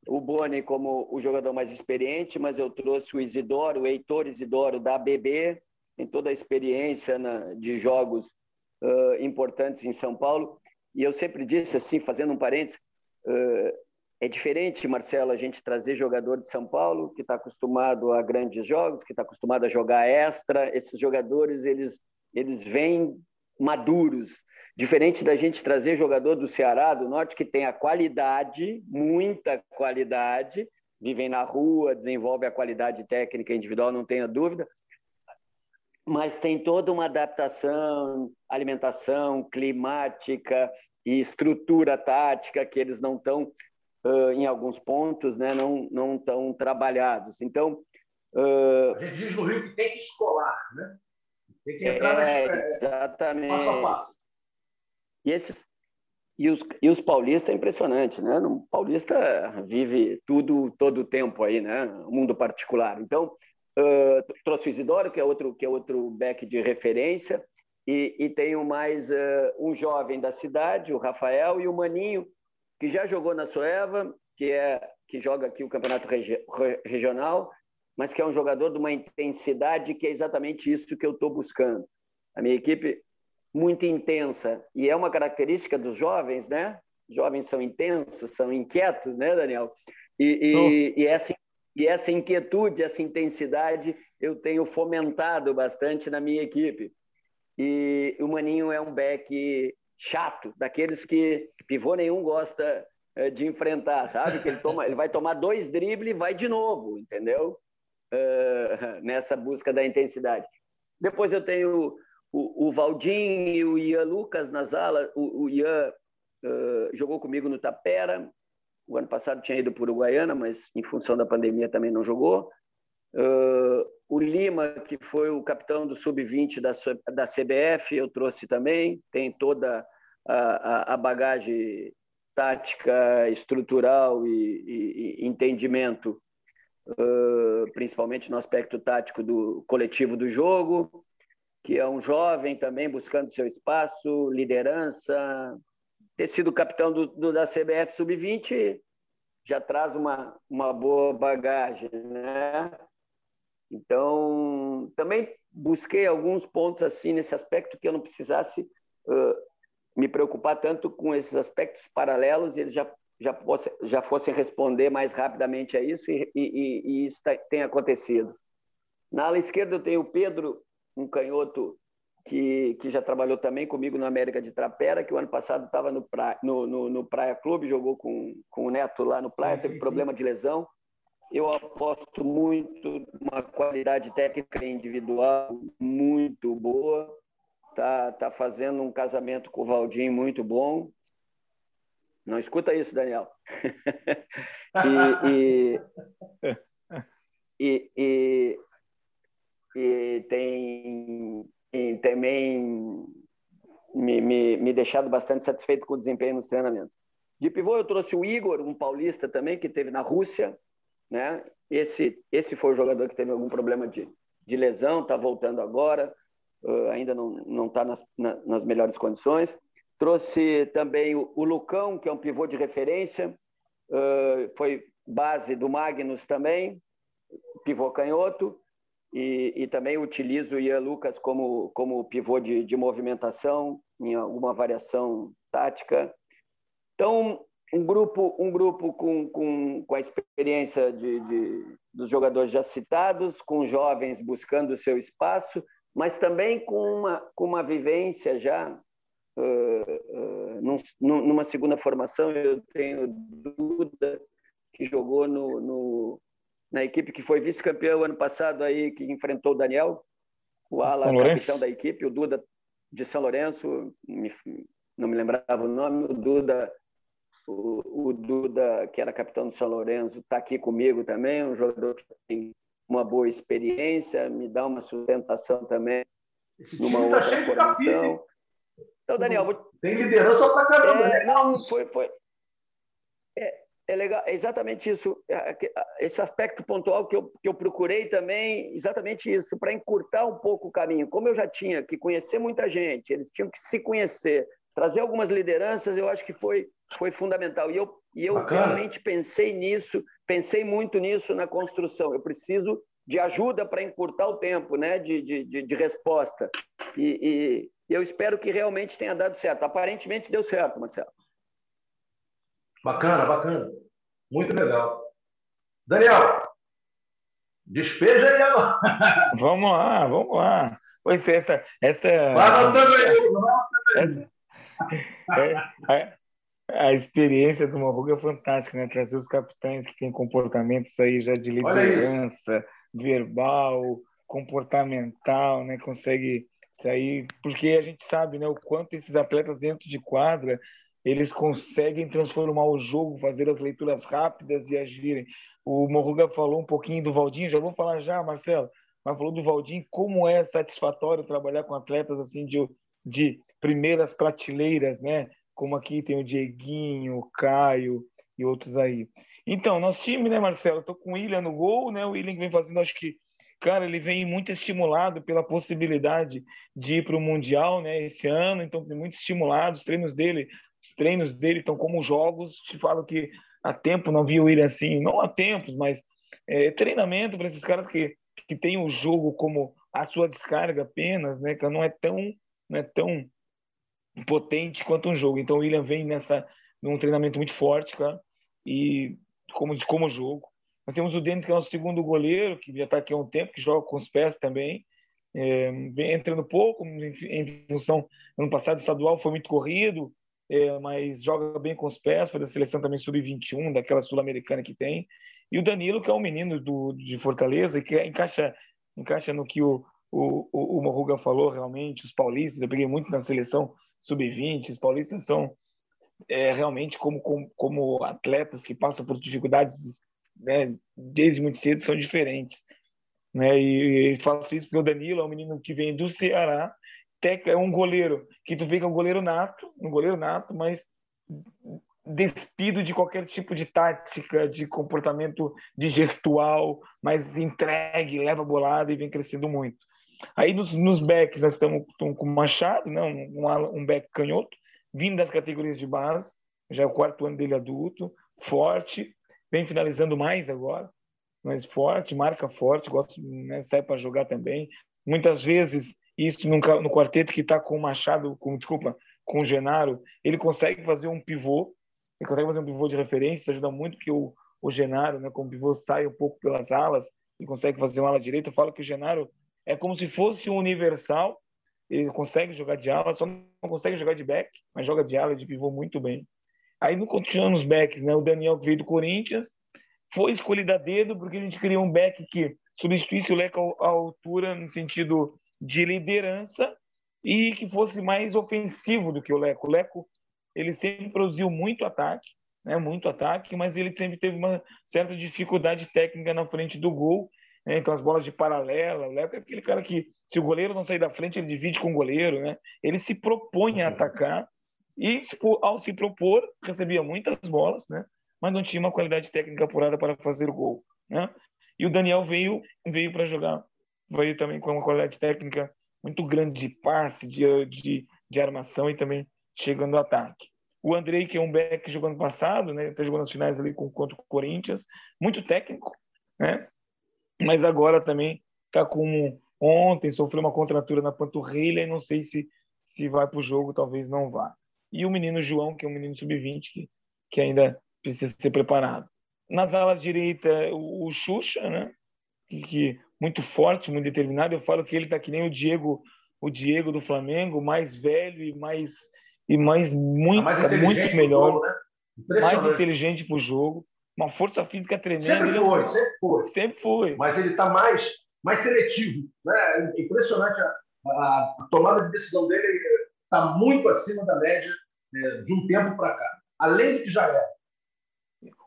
S4: O Boni como o jogador mais experiente, mas eu trouxe o Isidoro, o Heitor Isidoro da ABB, tem toda a experiência na, de jogos uh, importantes em São Paulo. E eu sempre disse assim, fazendo um parênteses, uh, é diferente, Marcelo, a gente trazer jogador de São Paulo que está acostumado a grandes jogos, que está acostumado a jogar extra. Esses jogadores eles eles vêm maduros, diferente da gente trazer jogador do Ceará, do Norte, que tem a qualidade, muita qualidade, vivem na rua, desenvolve a qualidade técnica individual, não tenha dúvida, mas tem toda uma adaptação, alimentação, climática e estrutura tática que eles não estão, uh, em alguns pontos, né, não não estão trabalhados. Então,
S1: uh... a gente diz no Rio que tem que escolar, né? Tem que entrar
S4: é, nas... exatamente. Passo a passo. E esses e os, e os paulistas é impressionante, né? O paulista vive tudo todo o tempo aí, né? O mundo particular. Então, Uh, trouxe o Isidoro, que é outro, que é outro back de referência, e, e tenho mais uh, um jovem da cidade, o Rafael, e o Maninho, que já jogou na Soeva, que, é, que joga aqui o campeonato regi regional, mas que é um jogador de uma intensidade que é exatamente isso que eu estou buscando. A minha equipe muito intensa, e é uma característica dos jovens, né? Jovens são intensos, são inquietos, né, Daniel? E, e, e essa e essa inquietude, essa intensidade, eu tenho fomentado bastante na minha equipe. E o Maninho é um back chato, daqueles que pivô nenhum gosta eh, de enfrentar, sabe? Que ele, toma, ele vai tomar dois dribles e vai de novo, entendeu? Uh, nessa busca da intensidade. Depois eu tenho o, o Valdim e o Ian Lucas nas alas. O, o Ian uh, jogou comigo no Tapera, o ano passado tinha ido para Uruguaiana, mas em função da pandemia também não jogou. Uh, o Lima, que foi o capitão do sub-20 da, da CBF, eu trouxe também. Tem toda a, a bagagem tática, estrutural e, e, e entendimento, uh, principalmente no aspecto tático do coletivo do jogo, que é um jovem também buscando seu espaço, liderança, ter sido capitão do, do da CBF Sub-20 já traz uma, uma boa bagagem, né? Então, também busquei alguns pontos assim nesse aspecto que eu não precisasse uh, me preocupar tanto com esses aspectos paralelos e eles já já, fosse, já fossem responder mais rapidamente a isso e, e, e isso tá, tem acontecido. Na ala esquerda eu tenho o Pedro, um canhoto que, que já trabalhou também comigo no América de Trapera, que o ano passado estava no, pra, no, no, no, Praia Clube, jogou com, com o Neto lá no Praia, teve problema de lesão. Eu aposto muito uma qualidade técnica individual muito boa. Tá, tá fazendo um casamento com o Valdir muito bom. Não escuta isso, Daniel. e, e, e, e, tem e também me, me, me deixado bastante satisfeito com o desempenho nos treinamentos. De pivô eu trouxe o Igor, um paulista também, que teve na Rússia. Né? Esse, esse foi o jogador que teve algum problema de, de lesão, está voltando agora, uh, ainda não está nas, na, nas melhores condições. Trouxe também o, o, Lucão, que é um pivô de referência, uh, foi base do Magnus também, pivô canhoto. E, e, também utilizo o Ian Lucas como, como pivô de, de movimentação, em alguma variação tática. Então, um grupo, um grupo com, com, com a experiência de, de, dos jogadores já citados, com jovens buscando o seu espaço, mas também com uma, com uma vivência já uh, uh, num, numa segunda formação. Eu tenho Duda, que jogou no, no, na equipe que foi vice-campeão ano passado aí, que enfrentou o Daniel, o Ala, capitão da equipe, o Duda de São Lourenço, não me lembrava o nome, o Duda, o, o Duda, que era capitão do São Lourenço, está aqui comigo também, um jogador que tem uma boa experiência, me dá uma sustentação também Esse numa tá outra formação. Então, Daniel, vou...
S1: tem liderança pra caramba.
S4: É,
S1: né?
S4: não, foi, foi. É, é legal, é exatamente isso. É, esse aspecto pontual que eu, que eu procurei também, exatamente isso, para encurtar um pouco o caminho. Como eu já tinha que conhecer muita gente, eles tinham que se conhecer, trazer algumas lideranças, eu acho que foi, foi fundamental. E eu, e eu realmente pensei nisso, pensei muito nisso na construção. Eu preciso de ajuda para encurtar o tempo né, de, de, de resposta. E, e, eu espero que realmente tenha dado certo. Aparentemente deu certo, Marcelo.
S1: Bacana, bacana. Muito legal. Daniel, despeja aí agora.
S5: Vamos lá, vamos lá. Pois é, essa. essa
S1: vai anotando aí, vai
S5: essa, é, é, a experiência do Morruga é fantástica, né? Trazer os capitães que têm comportamentos aí já de liderança, verbal, comportamental, né? Consegue sair, porque a gente sabe, né, o quanto esses atletas dentro de quadra eles conseguem transformar o jogo, fazer as leituras rápidas e agirem. O Morruga falou um pouquinho do Valdinho, já vou falar já, Marcelo, mas falou do Valdinho, como é satisfatório trabalhar com atletas assim de, de primeiras prateleiras, né? Como aqui tem o Dieguinho, o Caio e outros aí. Então, nosso time, né, Marcelo? Estou com o William no gol, né? O William vem fazendo, acho que, cara, ele vem muito estimulado pela possibilidade de ir para o Mundial, né, esse ano. Então, muito estimulado. Os treinos dele, os treinos dele estão como jogos. Te falo que há tempo não vi o William assim, não há tempos, mas é, treinamento para esses caras que que tem o jogo como a sua descarga apenas, né? Que não é tão, não é tão potente quanto um jogo. Então, o William vem nessa num treinamento muito forte, cara, e como, como jogo. Nós temos o Denis, que é nosso segundo goleiro, que já está aqui há um tempo, que joga com os pés também. É, vem entrando pouco, em, em função. Ano passado, estadual foi muito corrido, é, mas joga bem com os pés. Foi da seleção também sub-21, daquela sul-americana que tem. E o Danilo, que é um menino do, de Fortaleza, que encaixa, encaixa no que o, o, o, o falou realmente. Os paulistas, eu peguei muito na seleção sub-20, os paulistas são é, realmente como, como, como, atletas que passam por dificuldades né, desde muito cedo são diferentes. Né? E, e faço isso porque o Danilo é um menino que vem do Ceará, é um goleiro que tu vê que é um goleiro nato, um goleiro nato, mas despido de qualquer tipo de tática, de comportamento de gestual, mas entregue, leva bolada e vem crescendo muito. Aí nos, nos backs nós estamos com o Machado, né? um, um back canhoto, vindo das categorias de base, já é o quarto ano dele adulto, forte, vem finalizando mais agora, mas forte, marca forte, gosta, né, sai para jogar também. Muitas vezes, isso no, no quarteto que está com o Machado, com, desculpa, com o Genaro, ele consegue fazer um pivô, ele consegue fazer um pivô de referência, ajuda muito, porque o, o Genaro, né, como pivô, sai um pouco pelas alas e consegue fazer uma ala direita. Eu falo que o Genaro é como se fosse um universal, ele consegue jogar de ala, só não consegue jogar de back, mas joga de ala, de pivô muito bem. Aí, no continuando os backs, né, o Daniel que veio do Corinthians, foi escolhido a dedo porque a gente queria um back que substituísse o Leco à altura no sentido de liderança e que fosse mais ofensivo do que o Leco. O Leco ele sempre produziu muito ataque, né, muito ataque, mas ele sempre teve uma certa dificuldade técnica na frente do gol, né, então as bolas de paralela, o Leco é aquele cara que, se o goleiro não sair da frente, ele divide com o goleiro, né, ele se propõe a atacar e, tipo, ao se propor, recebia muitas bolas, né, mas não tinha uma qualidade técnica apurada para fazer o gol, né, e o Daniel veio, veio para jogar, veio também com uma qualidade técnica muito grande de passe, de, de, de armação e também chegando ao ataque. O Andrei, que é um back jogou ano passado, né, tá jogando as finais ali com, contra o Corinthians, muito técnico, né, mas agora também está com ontem sofreu uma contratura na panturrilha e não sei se se vai para o jogo, talvez não vá. E o menino João, que é um menino sub-20 que, que ainda precisa ser preparado. Nas alas direita, o, o Xuxa, né? Que, que, muito forte, muito determinado. Eu falo que ele está que nem o Diego, o Diego do Flamengo, mais velho e mais e mais muito, mais muito melhor, jogo, né? mais inteligente para o jogo, uma força física tremenda.
S1: Sempre
S5: ele
S1: foi, é... sempre foi.
S5: Sempre foi.
S1: Mas ele está mais, mais seletivo. Né? É impressionante a, a, tomada de decisão dele está muito acima da média é, de um tempo para cá. Além do que já é.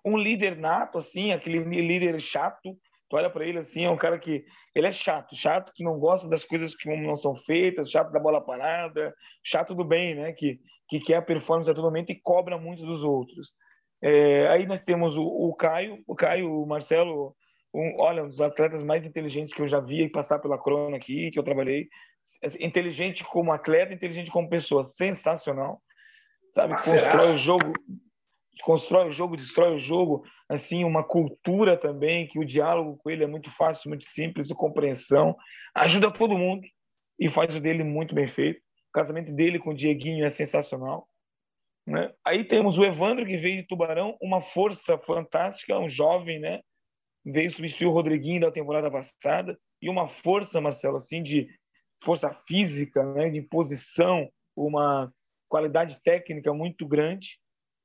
S5: Um líder nato, assim, aquele líder chato, Tu olha para ele assim, é um cara que ele é chato, chato que não gosta das coisas que não são feitas, chato da bola parada, chato do bem, né? Que que quer a performance a todo momento e cobra muito dos outros. É, aí nós temos o, o, Caio, o Caio, o Marcelo, um, olha, um dos atletas mais inteligentes que eu já vi passar pela Crona aqui, que eu trabalhei. Inteligente como atleta, inteligente como pessoa, sensacional. Sabe, constrói o jogo, constrói o jogo, destrói o jogo, assim, uma cultura também, que o diálogo com ele é muito fácil, muito simples, de compreensão, ajuda todo mundo e faz o dele muito bem feito. O casamento dele com o Dieguinho é sensacional. Né? Aí temos o Evandro, que veio de Tubarão, uma força fantástica, um jovem, né? Veio substituir o Rodriguinho da temporada passada, e uma força, Marcelo, assim, de força física, né? de posição, uma qualidade técnica muito grande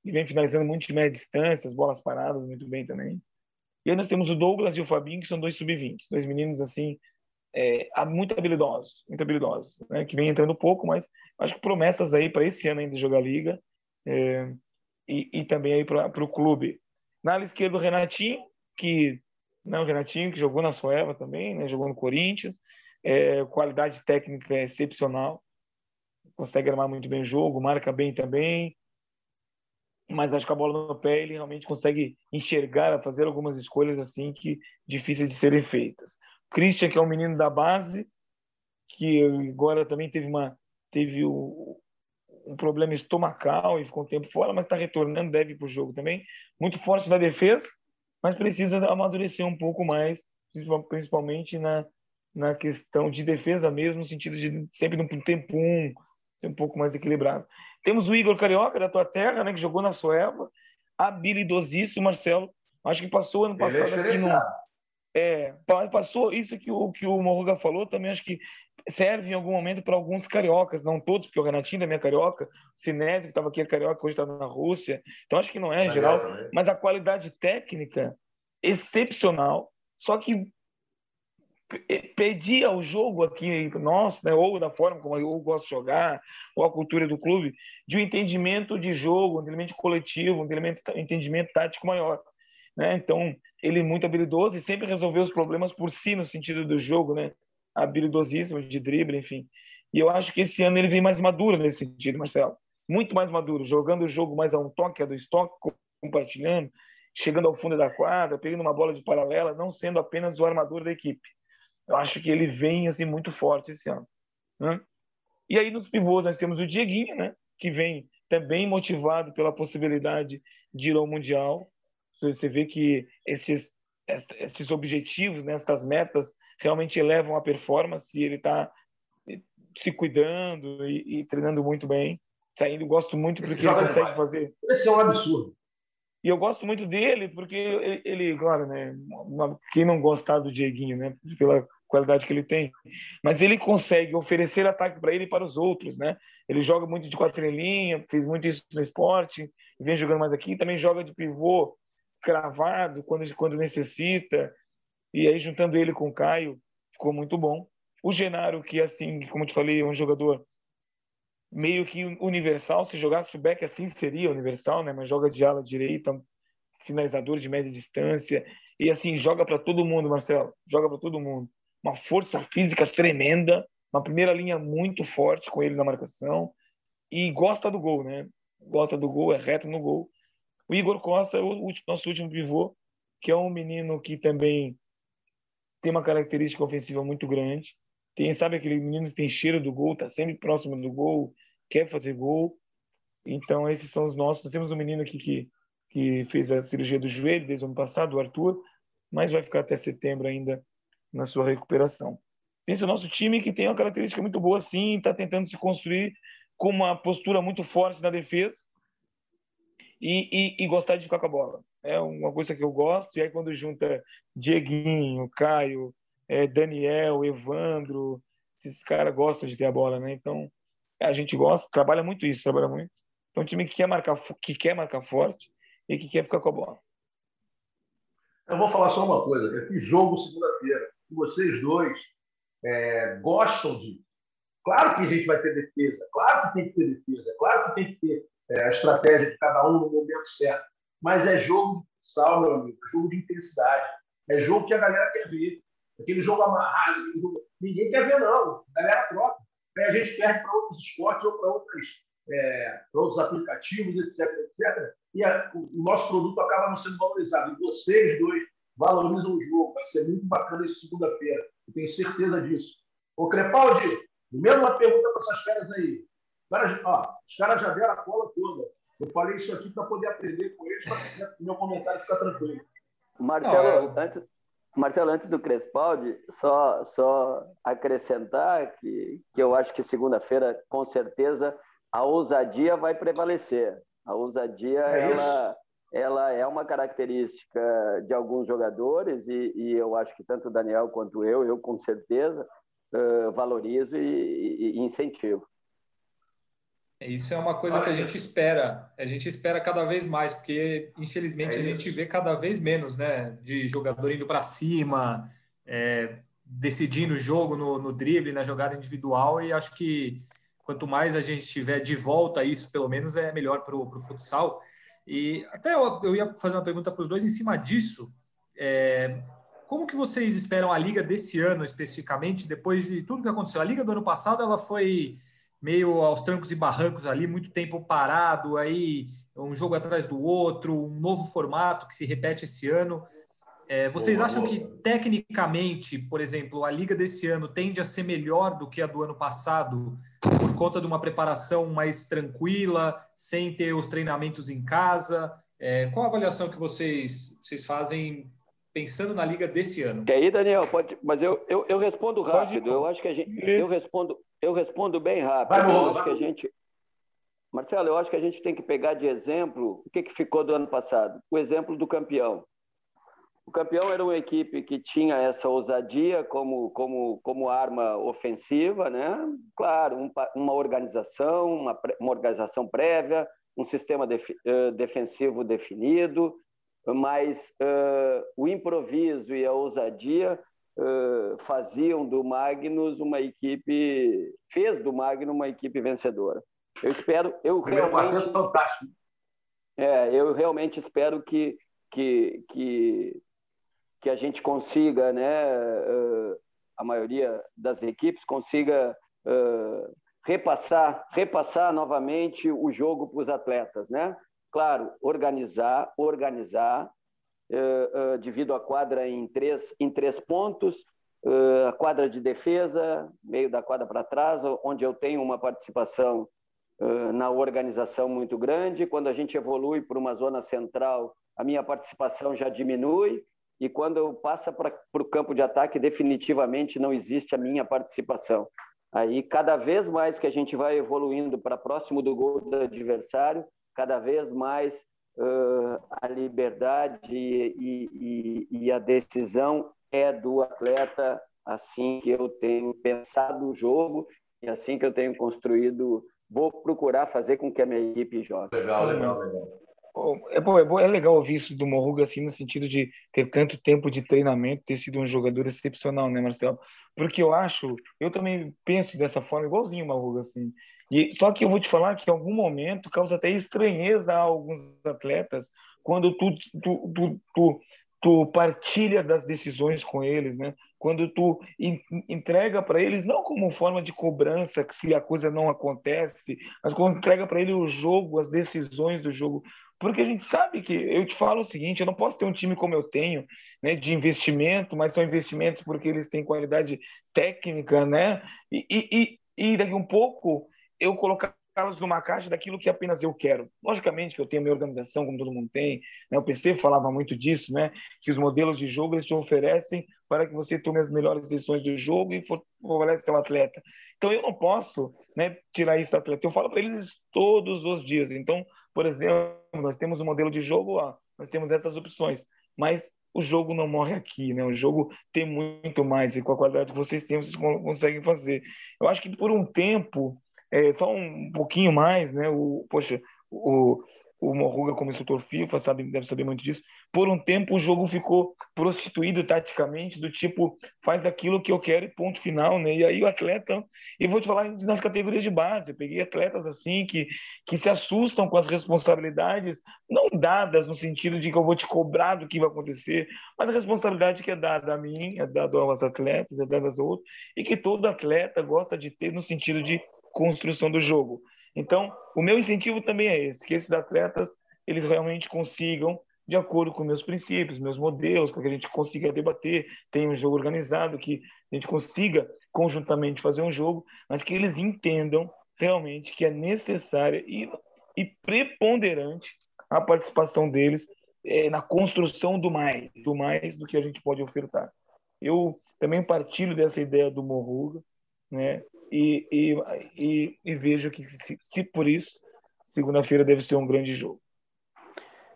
S5: e vem finalizando muito de média distância, as bolas paradas muito bem também. E aí nós temos o Douglas e o Fabinho, que são dois sub-20, dois meninos assim, é, muito habilidosos, muito habilidosos, né? que vem entrando pouco, mas acho que promessas aí para esse ano ainda jogar liga é, e, e, também aí para o clube. Na ala esquerda o Renatinho, que não, né, o Renatinho que jogou na Sueva também, né? jogou no Corinthians, é, qualidade técnica é excepcional, consegue armar muito bem o jogo, marca bem também, mas acho que a bola no pé ele realmente consegue enxergar, fazer algumas escolhas assim que difíceis de serem feitas. Christian, que é um menino da base, que agora também teve uma teve o, um problema estomacal e ficou um tempo fora, mas está retornando, deve ir para o jogo também. Muito forte na defesa, mas precisa amadurecer um pouco mais, principalmente na, na questão de defesa mesmo, no sentido de sempre no tempo um, ser um pouco mais equilibrado. Temos o Igor Carioca, da tua terra, né, que jogou na Sueva, habilidosíssimo, Marcelo. Acho que passou ano passado é aqui no. É, passou isso que o, que o Morruga falou, também acho que serve em algum momento para alguns cariocas, não todos, porque o Renatinho também é carioca, o Sinésio, que estava aqui é carioca, hoje está na Rússia, então acho que não é em geral, mas a qualidade técnica excepcional, só que pedir ao jogo aqui nosso, né, ou da forma como eu gosto de jogar, ou a cultura do clube, de um entendimento de jogo, um entendimento coletivo, um entendimento tático maior. Né? Então, ele é muito habilidoso e sempre resolveu os problemas por si, no sentido do jogo, né? habilidosíssimo, de drible, enfim. E eu acho que esse ano ele vem mais maduro nesse sentido, Marcelo. Muito mais maduro, jogando o jogo mais a um toque, a do estoque, compartilhando, chegando ao fundo da quadra, pegando uma bola de paralela, não sendo apenas o armador da equipe. Eu acho que ele vem assim muito forte esse ano. Né? E aí nos pivôs nós temos o Dieguinho, né? que vem também motivado pela possibilidade de ir ao Mundial. Você vê que esses, esses objetivos, né, essas metas, realmente elevam a performance e ele está se cuidando e, e, treinando muito bem. Saindo, gosto muito porque ele consegue demais. fazer.
S1: Esse é um absurdo.
S5: E eu gosto muito dele porque ele, ele claro, né? Quem não gostar do Dieguinho, né? Pela qualidade que ele tem, mas ele consegue oferecer ataque para ele e para os outros, né? Ele joga muito de quatro em linha, fez muito isso no esporte, vem jogando mais aqui, também joga de pivô cravado quando quando necessita. E aí juntando ele com o Caio, ficou muito bom. O Genaro, que assim, como te falei, é um jogador meio que universal. Se jogasse o back assim, seria universal, né? Mas joga de ala direita, finalizador de média distância. E assim, joga para todo mundo, Marcelo. Joga para todo mundo. Uma força física tremenda. Uma primeira linha muito forte com ele na marcação. E gosta do gol, né? Gosta do gol, é reto no gol. O Igor Costa, o nosso último pivô, que é um menino que também tem uma característica ofensiva muito grande. Tem, sabe aquele menino que tem cheiro do gol, tá sempre próximo do gol, quer fazer gol. Então, esses são os nossos. Nós temos um menino aqui que, que fez a cirurgia do joelho desde o ano passado, o Arthur, mas vai ficar até setembro ainda na sua recuperação. Esse nosso time que tem uma característica muito boa, sim, está tentando se construir com uma postura muito forte na defesa e, e, e, gostar de ficar com a bola. É uma coisa que eu gosto. E aí, quando junta Dieguinho, Caio, é, Daniel, Evandro, esses caras gostam de ter a bola, né? Então, a gente gosta, trabalha muito isso, trabalha muito. Então, um time que quer marcar, que quer marcar forte e que quer ficar com a bola.
S1: Eu vou falar só uma coisa, que jogo segunda-feira. Vocês dois é, gostam de. Claro que a gente vai ter defesa, claro que tem que ter defesa, claro que tem que ter é, a estratégia de cada um no momento certo. Mas é jogo de futsal, meu amigo, é jogo de intensidade. É jogo que a galera quer ver. Aquele jogo amarrado, aquele jogo... ninguém quer ver, não. A galera troca. Aí a gente perde para outros esportes ou para é, outros aplicativos, etc, etc. E a, o, nosso produto acaba não sendo valorizado. E vocês dois valorizam o jogo. Vai ser muito bacana isso segunda-feira. Tenho certeza disso. Ô, Crepaldi, mesma pergunta para essas férias aí. Os caras, ó, os caras já deram a cola toda. Eu falei isso aqui para poder aprender com eles, para o meu comentário ficar tranquilo.
S4: Marcelo, não, é... antes, Marcelo, antes do Crespaldi, só, só acrescentar que, que eu acho que segunda-feira, com certeza, a ousadia vai prevalecer. A ousadia, é ela, ela é uma característica de alguns jogadores e, e, eu acho que tanto o Daniel quanto eu, eu com certeza, uh, valorizo e, e, incentivo.
S3: Isso é uma coisa que a gente espera, a gente espera cada vez mais, porque infelizmente é a gente vê cada vez menos, né, de jogador indo para cima, é, decidindo o jogo no, no drible, na jogada individual, e acho que quanto mais a gente tiver de volta isso, pelo menos é melhor para o futsal. E até eu, eu, ia fazer uma pergunta para os dois em cima disso. É, como que vocês esperam a liga desse ano especificamente, depois de tudo que aconteceu? A liga do ano passado ela foi meio aos trancos e barrancos ali, muito tempo parado, aí um jogo atrás do outro, um novo formato que se repete esse ano. É, vocês acham que tecnicamente, por exemplo, a liga desse ano tende a ser melhor do que a do ano passado por conta de uma preparação mais tranquila, sem ter os treinamentos em casa? É, qual a avaliação que vocês, vocês fazem pensando na liga desse ano?
S4: Quer ir, Daniel? Pode, mas eu, eu, eu respondo rápido. Eu acho que a gente, eu respondo, eu respondo bem rápido. Vai, eu acho que a gente, Marcelo, eu acho que a gente tem que pegar de exemplo o que, que ficou do ano passado. O exemplo do campeão. O campeão era uma equipe que tinha essa ousadia como, como, como arma ofensiva, né? Claro, um, uma organização, uma, uma organização prévia, um sistema def, uh, defensivo definido, mas uh, o improviso e a ousadia uh, faziam do Magnus uma equipe, fez do Magnus uma equipe vencedora. Eu espero, eu realmente, é, eu realmente espero que que, que que a gente consiga, né, a maioria das equipes consiga repassar, repassar novamente o jogo para os atletas, né? Claro, organizar, organizar, divido a quadra em três, em três pontos, a quadra de defesa, meio da quadra para trás, onde eu tenho uma participação na organização muito grande. Quando a gente evolui para uma zona central, a minha participação já diminui e quando eu passo para o campo de ataque, definitivamente não existe a minha participação. Aí, cada vez mais que a gente vai evoluindo para próximo do gol do adversário, cada vez mais uh, a liberdade e, e, e, a decisão é do atleta, assim que eu tenho pensado o jogo e assim que eu tenho construído, vou procurar fazer com que a minha equipe jogue.
S1: Legal, legal, legal.
S5: É, bom, é, bom, é legal ouvir isso do Morruga, assim, no sentido de ter tanto tempo de treinamento, ter sido um jogador excepcional, né, Marcelo? Porque eu acho, eu também penso dessa forma, igualzinho o Morruga, assim. E, só que eu vou te falar que em algum momento causa até estranheza a alguns atletas quando tu, tu, tu, tu, tu partilha das decisões com eles, né? Quando tu entrega para eles não como forma de cobrança, que se a coisa não acontece, mas quando entrega para ele o jogo, as decisões do jogo, porque a gente sabe que, eu te falo o seguinte, eu não posso ter um time como eu tenho, né, de investimento, mas são investimentos porque eles têm qualidade técnica, né? E, e, e daqui um pouco eu colocá-los numa caixa daquilo que apenas eu quero. Logicamente que eu tenho minha organização, como todo mundo tem, né? o PC falava muito disso, né? que os modelos de jogo eles te oferecem para que você tome as melhores decisões do jogo e favorece seu atleta. Então eu não posso né, tirar isso do atleta, eu falo para eles todos os dias. Então, por exemplo, nós temos um modelo de jogo, ó, nós temos essas opções, mas o jogo não morre aqui, né? O jogo tem muito mais e com a qualidade que vocês têm, vocês conseguem fazer. Eu acho que por um tempo, é, só um pouquinho mais, né? O, poxa, o, o Morruga como instrutor FIFA sabe, deve saber muito disso. Por um tempo o jogo ficou prostituído taticamente, do tipo, faz aquilo que eu quero e ponto final, né? E aí o atleta, e vou te falar nas categorias de base, eu peguei atletas assim que, que se assustam com as responsabilidades, não dadas no sentido de que eu vou te cobrar do que vai acontecer, mas a responsabilidade que é dada a mim, é dada aos atletas, é dada aos outros, e que todo atleta gosta de ter no sentido de construção do jogo. Então, o meu incentivo também é esse, que esses atletas eles realmente consigam, de acordo com meus princípios, meus modelos, para que a gente consiga debater, tenha um jogo organizado, que a gente consiga conjuntamente fazer um jogo, mas que eles entendam realmente que é necessária e, e preponderante a participação deles é, na construção do mais, do mais do que a gente pode ofertar. Eu também partilho dessa ideia do Morruga, né? E, e, e, e vejo que, se, se por isso, segunda-feira deve ser um grande jogo.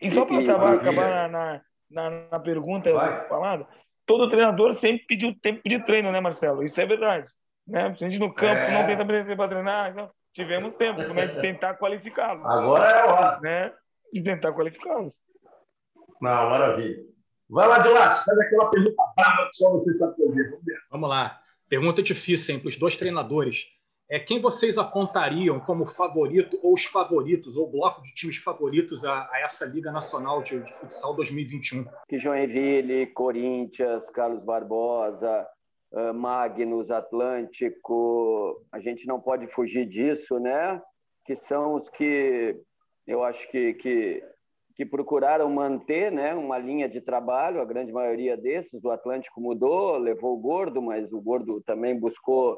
S5: E só para acabar, acabar na, na, na pergunta falada, todo treinador sempre pediu tempo de treino, né, Marcelo? Isso é verdade. Né? A gente no campo é. não tem tempo para treinar, então tivemos tempo né, de tentar qualificá-los.
S1: Agora é a hora.
S5: Né? De tentar qualificá-los.
S1: Não, maravilha. Vai lá, Dilácio, faz aquela pergunta brava que só você sabe fazer.
S2: Vamos, Vamos lá. Pergunta difícil para os dois treinadores. É, quem vocês apontariam como favorito ou os favoritos, ou bloco de times favoritos a, a essa Liga Nacional de, de, Futsal 2021?
S4: Que Joinville, Corinthians, Carlos Barbosa, uh, Magnus, Atlântico, a gente não pode fugir disso, né? Que são os que eu acho que, que que procuraram manter né, uma linha de trabalho, a grande maioria desses. O Atlântico mudou, levou o Gordo, mas o Gordo também buscou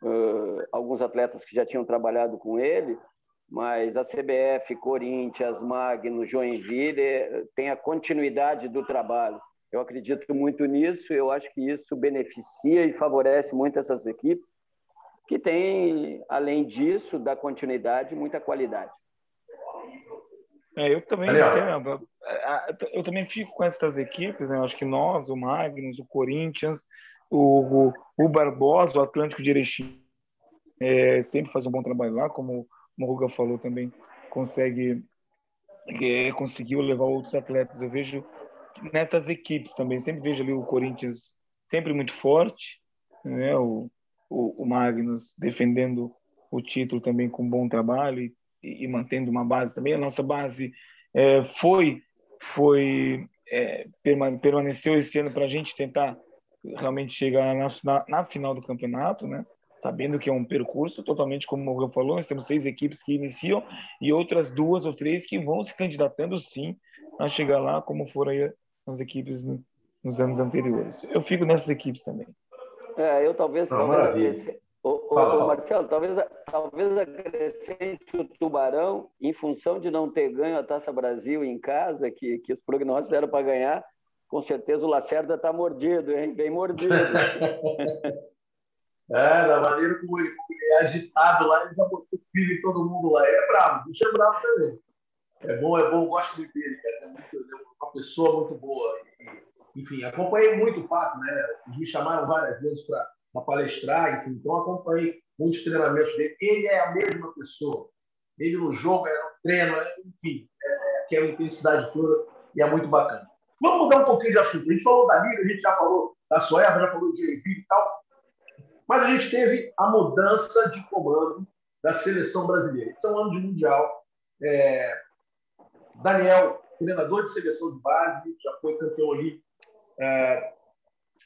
S4: uh, alguns atletas que já tinham trabalhado com ele. Mas a CBF, Corinthians, Magno, Joinville tem a continuidade do trabalho. Eu acredito muito nisso, eu acho que isso beneficia e favorece muito essas equipes, que têm, além disso, da continuidade, muita qualidade.
S5: É, eu também entendo, eu também fico com essas equipes, né? Acho que nós, o Magnus, o Corinthians, o, o Barbosa, o Atlântico de Erechim, é, sempre faz um bom trabalho lá, como o Morruga falou também, consegue é, conseguiu levar outros atletas. Eu vejo nessas equipes também, sempre vejo ali o Corinthians sempre muito forte, né? O, o, o Magnus defendendo o título também com bom trabalho e e, mantendo uma base também. A nossa base é, foi, foi é, permaneceu esse ano para a gente tentar realmente chegar na, na, na, final do campeonato, né? Sabendo que é um percurso totalmente como o Morgan falou, nós temos seis equipes que iniciam e outras duas ou três que vão se candidatando sim a chegar lá, como foram aí as equipes no, nos anos anteriores. Eu fico nessas equipes também.
S4: É, eu talvez, Não, talvez Ô, ô, Marcelo, talvez, talvez acrescente o Tubarão, em função de não ter ganho a Taça Brasil em casa, que, que os prognósticos eram para ganhar, com certeza o Lacerda está mordido, hein? Bem mordido.
S1: é, da maneira como ele, é agitado lá, ele já botou filho em todo mundo lá. Ele é bravo, o bicho é bravo também. É bom, é bom, gosto muito dele, cara. É, muito, é uma pessoa muito boa. Enfim, acompanhei muito o Pato, né? Me chamaram várias vezes para para palestrar, enfim. Então, acompanhei muitos treinamentos dele. Ele é a mesma pessoa. Ele no jogo, é no treino, é, enfim, é, aquela intensidade toda e é muito bacana. Vamos mudar um pouquinho de assunto. A gente falou da Liga, a gente já falou da Soeva, já falou de Joinville e tal. Mas a gente teve a mudança de comando da seleção brasileira. Isso é um ano de Mundial. É... Daniel, treinador de seleção de base, já foi campeão ali é,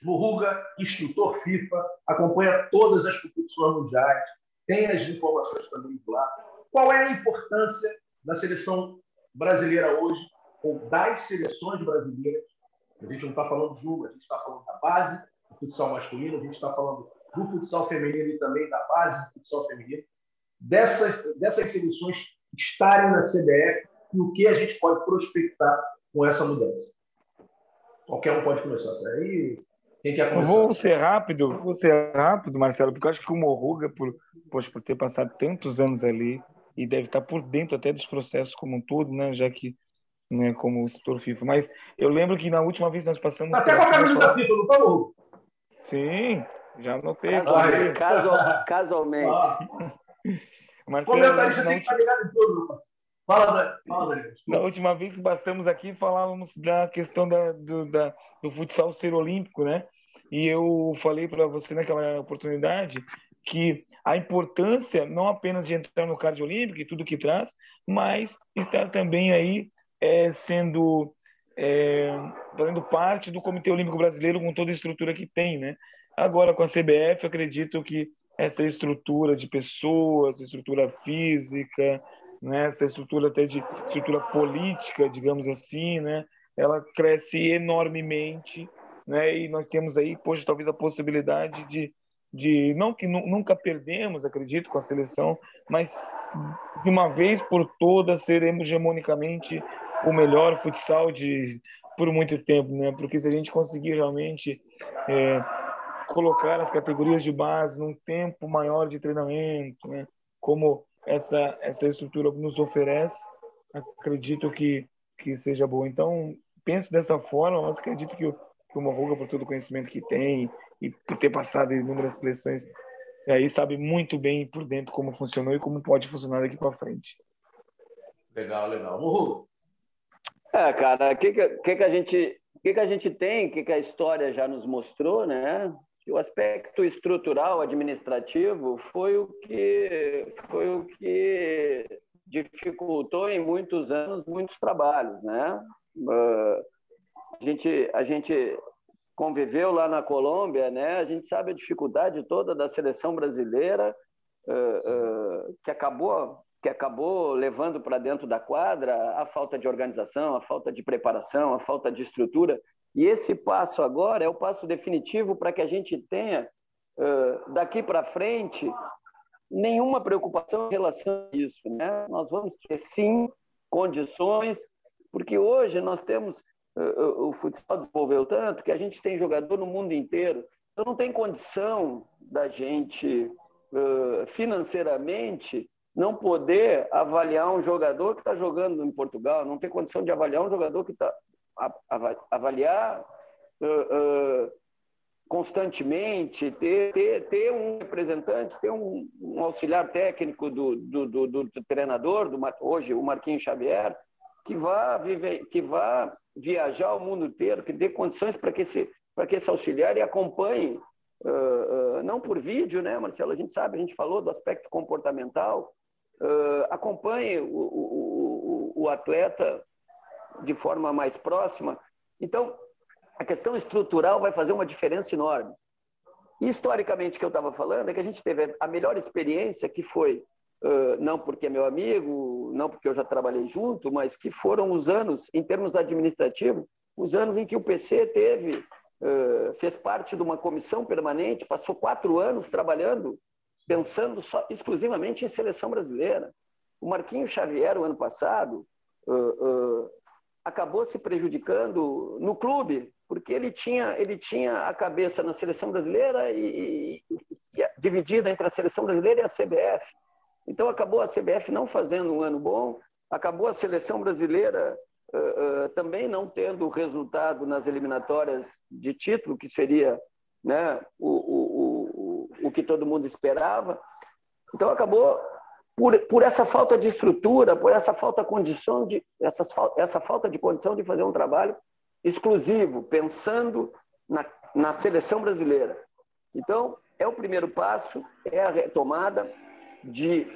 S1: Murruga, instrutor FIFA, acompanha todas as competições mundiais, tem as informações também lá. Qual é a importância da seleção brasileira hoje, ou das seleções brasileiras? A gente não está falando de uma, a gente está falando da base do futsal masculino, a gente está falando do futsal feminino e também da base do futsal feminino. Dessas, dessas seleções estarem na CBF e o que a gente pode prospectar com essa mudança. Qualquer um pode começar. Aí
S5: quem quer começar? Vou ser rápido, vou ser rápido, Marcelo, porque eu acho que o Morruga, por, por ter passado tantos anos ali, e deve estar por dentro até dos processos como um todo, né? Já que né, como instrutor FIFA. Mas eu lembro que na última vez nós passamos.
S1: Até com a camisa da FIFA, não falou?
S5: Sim, já anotei.
S4: Casualmente. Casual, casualmente. Ah.
S1: Marcelo, Comentarista tem que estar ligado em tudo, Fala, fala Daniel.
S5: Na última vez que passamos aqui, falávamos da questão da, do, da, do futsal ser olímpico, né? E eu falei para você naquela oportunidade que a importância não apenas de entrar no cardio olímpico e tudo que traz, mas estar também aí é, sendo é, fazendo parte do Comitê Olímpico Brasileiro com toda a estrutura que tem, né? Agora com a CBF, acredito que essa estrutura de pessoas, estrutura física, né, essa estrutura até de estrutura política, digamos assim, né, ela cresce enormemente, né, e nós temos aí, poxa, talvez a possibilidade de, de não que nunca perdemos, acredito, com a seleção, mas de uma vez por todas seremos hegemonicamente o melhor futsal de por muito tempo, né, porque se a gente conseguir realmente é, colocar as categorias de base num tempo maior de treinamento, né, como essa essa estrutura nos oferece, acredito que que seja boa. Então penso dessa forma, mas acredito que o que o Morruga por todo o conhecimento que tem e por ter passado em inúmeras seleções aí sabe muito bem por dentro como funcionou e como pode funcionar daqui para frente.
S1: Legal, legal. Morruga.
S4: É, cara, o que, que, que, a gente que, que a gente tem, o que, que a história já nos mostrou, né? O aspecto estrutural administrativo foi o que foi o que dificultou em muitos anos muitos trabalhos, né? Uh, a gente a gente conviveu lá na Colômbia, né? A gente sabe a dificuldade toda da seleção brasileira uh, uh, que acabou que acabou levando para dentro da quadra a falta de organização, a falta de preparação, a falta de estrutura e esse passo agora é o passo definitivo para que a gente tenha, daqui para frente, nenhuma preocupação em relação a isso. Né? Nós vamos ter, sim, condições, porque hoje nós temos. O futsal desenvolveu tanto que a gente tem jogador no mundo inteiro. Então, não tem condição da gente, financeiramente, não poder avaliar um jogador que está jogando em Portugal, não tem condição de avaliar um jogador que está avaliar uh, uh, constantemente, ter, ter, ter um representante, ter um, um auxiliar técnico do, do, do, do, treinador, do, hoje o Marquinhos Xavier, que vá, viver, que vá viajar o mundo inteiro, que dê condições para que esse, para que esse auxiliar e acompanhe, uh, uh, não por vídeo, né, Marcelo? A gente sabe, a gente falou do aspecto comportamental, uh, acompanhe o, o, o, o atleta de forma mais próxima. Então, a questão estrutural vai fazer uma diferença enorme. Historicamente, que eu estava falando é que a gente teve a melhor experiência, que foi, uh, não porque é meu amigo, não porque eu já trabalhei junto, mas que foram os anos, em termos administrativos, os anos em que o PC teve, uh, fez parte de uma comissão permanente, passou quatro anos trabalhando, pensando só, exclusivamente em seleção brasileira. O Marquinhos Xavier, o ano passado, uh, acabou se prejudicando no clube, porque ele tinha, ele tinha a cabeça na seleção brasileira e, e, e dividida entre a seleção brasileira e a CBF. Então acabou a CBF não fazendo um ano bom, acabou a seleção brasileira uh, uh, também não tendo resultado nas eliminatórias de título, que seria né, o, o, o, o que todo mundo esperava. Então acabou por, por essa falta de estrutura, por essa falta condição de essa falta de condição de fazer um trabalho exclusivo, pensando na, na seleção brasileira. Então, é o primeiro passo, é a retomada de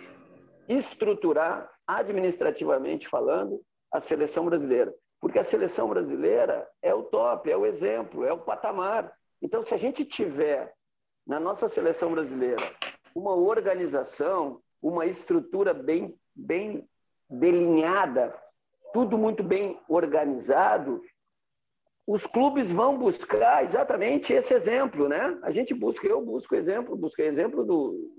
S4: estruturar administrativamente falando a seleção brasileira, porque a seleção brasileira é o top, é o exemplo, é o patamar. Então, se a gente tiver na nossa seleção brasileira uma organização, uma estrutura bem, bem delinhada, tudo muito bem organizado, os clubes vão buscar exatamente esse exemplo, né? A gente busca, eu busco exemplo, busco exemplo do,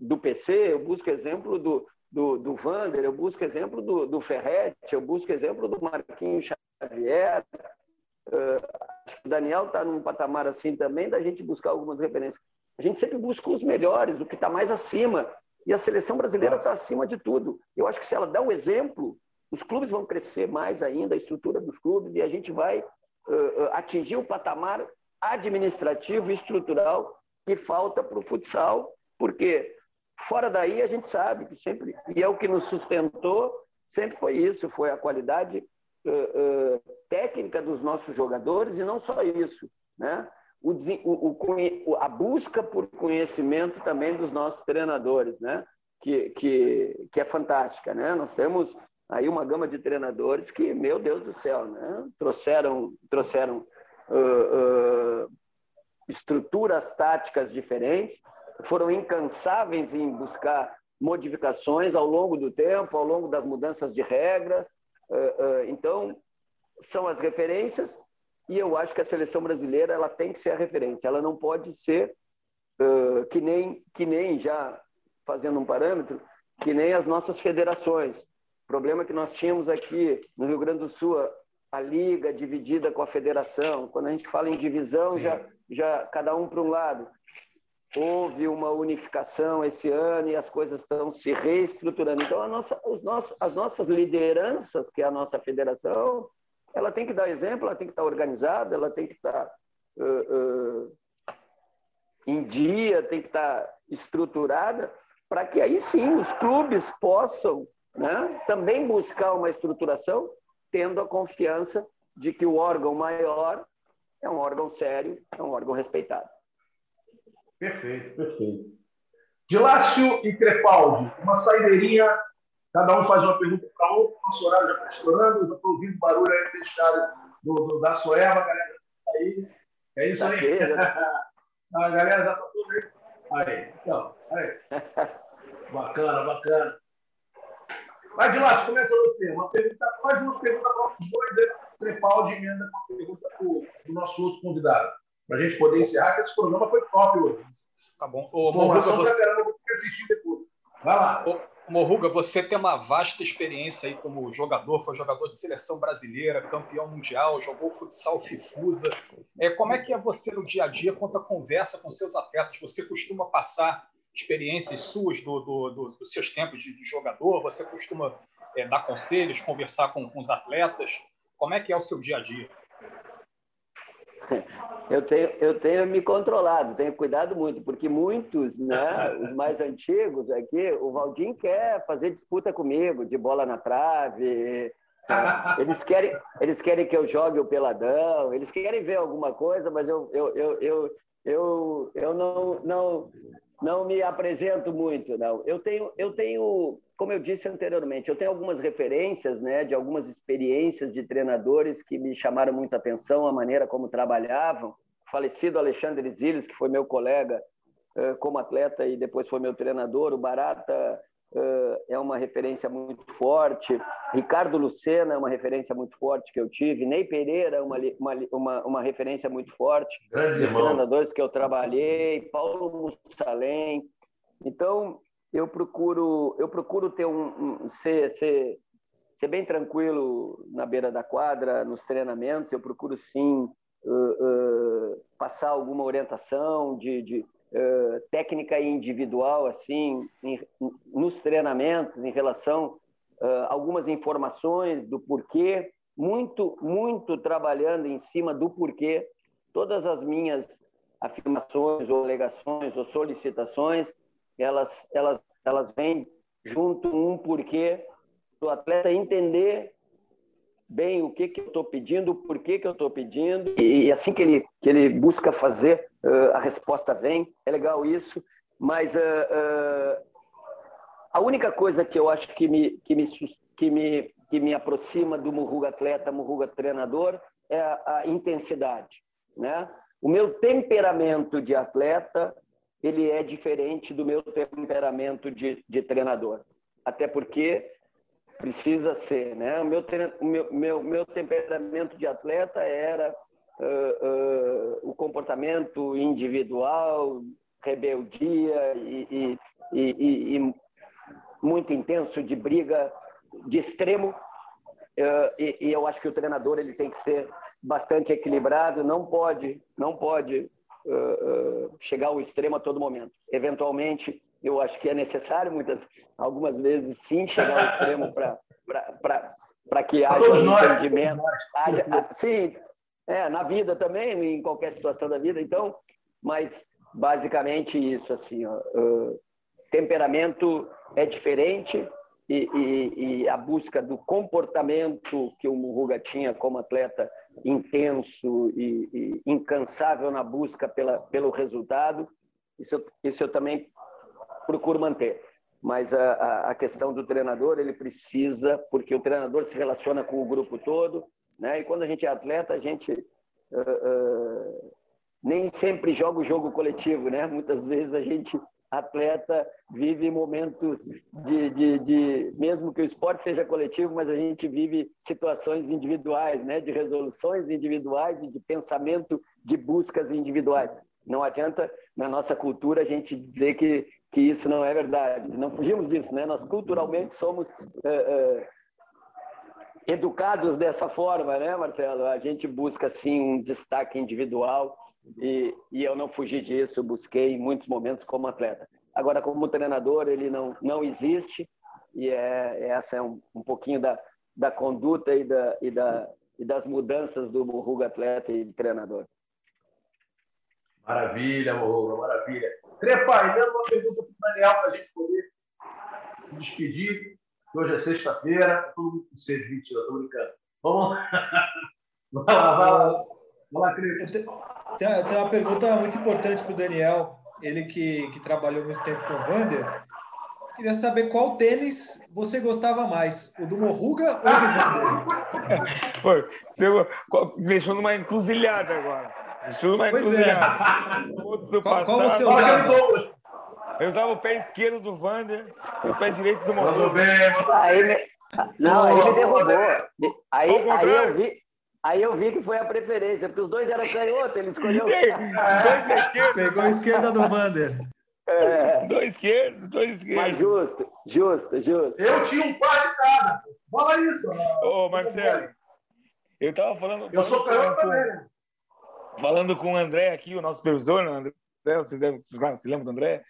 S4: do PC, eu busco exemplo do, do, do Vander, eu busco exemplo do, do Ferretti, eu busco exemplo do Marquinhos Xavier. Uh, acho que o Daniel está num patamar assim também, da gente buscar algumas referências. A gente sempre busca os melhores, o que está mais acima. E a seleção brasileira está acima de tudo. Eu acho que se ela der um exemplo, os clubes vão crescer mais ainda, a estrutura dos clubes, e a gente vai uh, atingir o patamar administrativo e estrutural que falta para o futsal, porque fora daí a gente sabe que sempre, e é o que nos sustentou, sempre foi isso, foi a qualidade uh, uh, técnica dos nossos jogadores e não só isso, né? O, o, a busca por conhecimento também dos nossos treinadores, né? Que, que, que é fantástica, né? Nós temos aí uma gama de treinadores que, meu Deus do céu, né? Trouxeram, trouxeram uh, estruturas táticas diferentes, foram incansáveis em buscar modificações ao longo do tempo, ao longo das mudanças de regras. Então, são as referências e eu acho que a seleção brasileira ela tem que ser a referência. Ela não pode ser uh, que nem que nem já fazendo um parâmetro que nem as nossas federações. O problema que nós tínhamos aqui no Rio Grande do Sul a liga dividida com a federação. Quando a gente fala em divisão já já cada um para um lado. Houve uma unificação esse ano e as coisas estão se reestruturando. Então, a nossa, os nossos, as nossas lideranças, que é a nossa federação, ela tem que dar exemplo, ela tem que estar organizada, ela tem que estar uh, uh, em dia, tem que estar estruturada, para que aí sim os clubes possam né, também buscar uma estruturação, tendo a confiança de que o órgão maior é um órgão sério, é um órgão respeitado.
S1: Perfeito, perfeito. Dilácio e Crepaldi, uma saideirinha Cada um faz uma pergunta para outro, nosso horário já está estourando, eu estou ouvindo barulho aí deixado do, do, da Soeva, a galera está aí. É isso aí. a galera já está toda aí. Aí, então, aí. Bacana, bacana. Vai de lá, começa você. Uma pergunta, mais uma pergunta para os dois, aí, Trepaldi emenda com uma pergunta para o nosso outro convidado. Para a gente poder encerrar, que esse programa foi top hoje.
S2: Tá bom. Ô, Informação você... pra caramba, vou assistir depois. Vai lá. Ô, Morruga, você tem uma vasta experiência aí como jogador, foi jogador de seleção brasileira, campeão mundial, jogou futsal Fifusa. É, como é que é você no dia a dia quando a conversa com seus atletas? Você costuma passar experiências suas do, do, do, dos seus tempos de, de, jogador? Você costuma é, dar conselhos, conversar com, com os atletas? Como é que é o seu dia a dia?
S4: Eu tenho, eu tenho me controlado, tenho cuidado muito, porque muitos, né, os mais antigos aqui, o Valdir quer fazer disputa comigo, de bola na trave. Eles querem, eles querem que eu jogue o peladão, eles querem ver alguma coisa, mas eu, eu, eu, eu, eu, eu não, não, não me apresento muito, não. Eu tenho, eu tenho, como eu disse anteriormente, eu tenho algumas referências, né, de algumas experiências de treinadores que me chamaram muita atenção, a maneira como trabalhavam. O falecido Alexandre Ziles, que foi meu colega uh, como atleta e depois foi meu treinador, o Barata uh, é uma referência muito forte. Ricardo Lucena é uma referência muito forte que eu tive. Ney Pereira é uma, uma, uma, uma referência muito forte. Os treinadores que eu trabalhei. Paulo Mussalem. Então, eu procuro, eu procuro ter um, um ser, ser, ser bem tranquilo na beira da quadra, nos treinamentos. Eu procuro, sim, uh, uh, passar alguma orientação de, de uh, técnica individual, assim, em, nos treinamentos, em relação uh, algumas informações do porquê, muito, muito trabalhando em cima do porquê. Todas as minhas afirmações ou alegações ou solicitações, elas, elas, elas vêm junto um porquê do atleta entender bem o que, que eu estou pedindo, por que, que eu estou pedindo, e, assim que ele, que ele busca fazer, uh, a resposta vem. É legal isso, mas uh, uh, a única coisa que eu acho que me, que me, que me, que me aproxima do Murruga atleta, Murruga treinador, é a, a intensidade. Né? O meu temperamento de atleta ele é diferente do meu temperamento de, de treinador. Até porque precisa ser, né? O meu, meu, meu, meu temperamento de atleta era uh, uh, o comportamento individual, rebeldia e, e, e, e, muito intenso de briga de extremo. Uh, e, eu acho que o treinador ele tem que ser bastante equilibrado, não pode, não pode chegar ao extremo a todo momento. Eventualmente eu acho que é necessário muitas algumas vezes sim chegar ao extremo para que haja um entendimento haja, sim é, na vida também em qualquer situação da vida então mas basicamente isso assim ó, uh, temperamento é diferente e, e, e, a busca do comportamento que o Muruga tinha como atleta intenso e, e incansável na busca pela, pelo resultado, isso, isso eu também procuro manter. Mas a, a, questão do treinador, ele precisa, porque o treinador se relaciona com o grupo todo, né? e quando a gente é atleta, a gente uh, uh, nem sempre joga o jogo coletivo, né? muitas vezes a gente atleta vive momentos de, de, de, mesmo que o esporte seja coletivo, mas a gente vive situações individuais, né, de resoluções individuais e de pensamento de buscas individuais. Não adianta na nossa cultura a gente dizer que que isso não é verdade. Não fugimos disso, né? Nós culturalmente somos é, é, educados dessa forma, né, Marcelo? A gente busca sim um destaque individual e, e eu não fugi disso, busquei em muitos momentos como atleta. Agora, como treinador, ele não, não existe, e é, essa é um, um pouquinho da, da conduta e, da, e, da, e das mudanças do Murruga atleta e treinador.
S1: Maravilha, Murruga, maravilha. Trepa, ainda uma pergunta para o Daniel para a gente poder se despedir. Hoje é sexta-feira, tá todo mundo com sede, mentira, brincando. Vamos lá, vai lá. Vai lá, Cris.
S3: Tem, tem uma pergunta muito importante para o Daniel, ele que, que trabalhou muito tempo com o Vander. Queria saber qual tênis você gostava mais, o do Morruga ou do Vander?
S5: Pô, você deixou numa encruzilhada agora. Deixou numa
S3: pois
S5: encruzilhada.
S3: É. Qual, qual você usava?
S5: Eu usava o pé esquerdo do Vander, o pé direito do Morruga.
S4: Aí me... Não, aí me derrubou. Aí, aí eu vi, Aí eu vi que foi a preferência, porque os dois eram canhotos, ele escolheu.
S3: Pegou a esquerda do Vander.
S5: É. Dois esquerdos, dois esquerdos.
S4: Mas justo, justo, justo.
S1: Eu tinha um par de cada. Fala isso.
S5: Ô, Marcelo, eu tava falando.
S1: Eu sou canhoto também, né?
S5: Falando com o André aqui, o nosso supervisor, né, André, vocês devem, se lembram do André?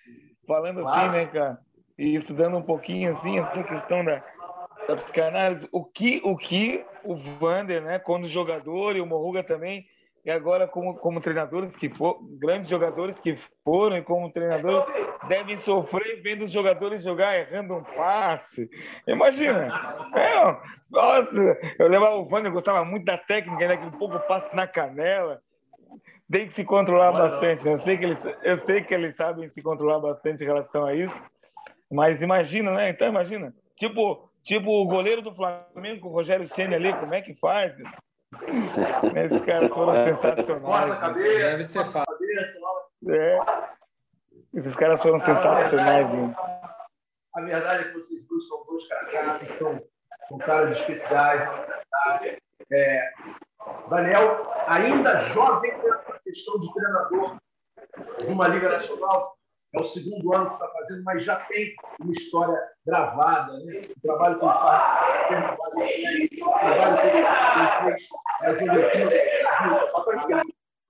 S5: Falando assim, claro. assim, né, cara? E estudando um pouquinho, assim, essa questão da, da psicanálise, o que o que o Vander, né, quando jogador e o Morruga também, e agora como como treinadores que for, grandes jogadores que foram e como treinador devem sofrer vendo os jogadores jogar errando um passe. Imagina. É, nossa, eu lembro o Vander gostava muito da técnica, né, que um pouco passe na canela. Tem que se controlar bastante. Né? Eu sei que eles eu sei que eles sabem se controlar bastante em relação a isso. Mas imagina, né? Então imagina. Tipo, Tipo o goleiro do Flamengo com o Rogério Senna ali, como é que faz? Esses caras foram é. sensacionais.
S3: Deve ser fácil.
S5: É. Esses caras foram sensacionais. Né?
S1: A verdade é que vocês dois são dois caras, são, são caras especiais. É, Daniel, ainda jovem na questão de treinador de uma Liga Nacional, é o segundo ano que está fazendo, mas já tem uma história gravada, né? o trabalho que ele faz, o trabalho que ele fez, é a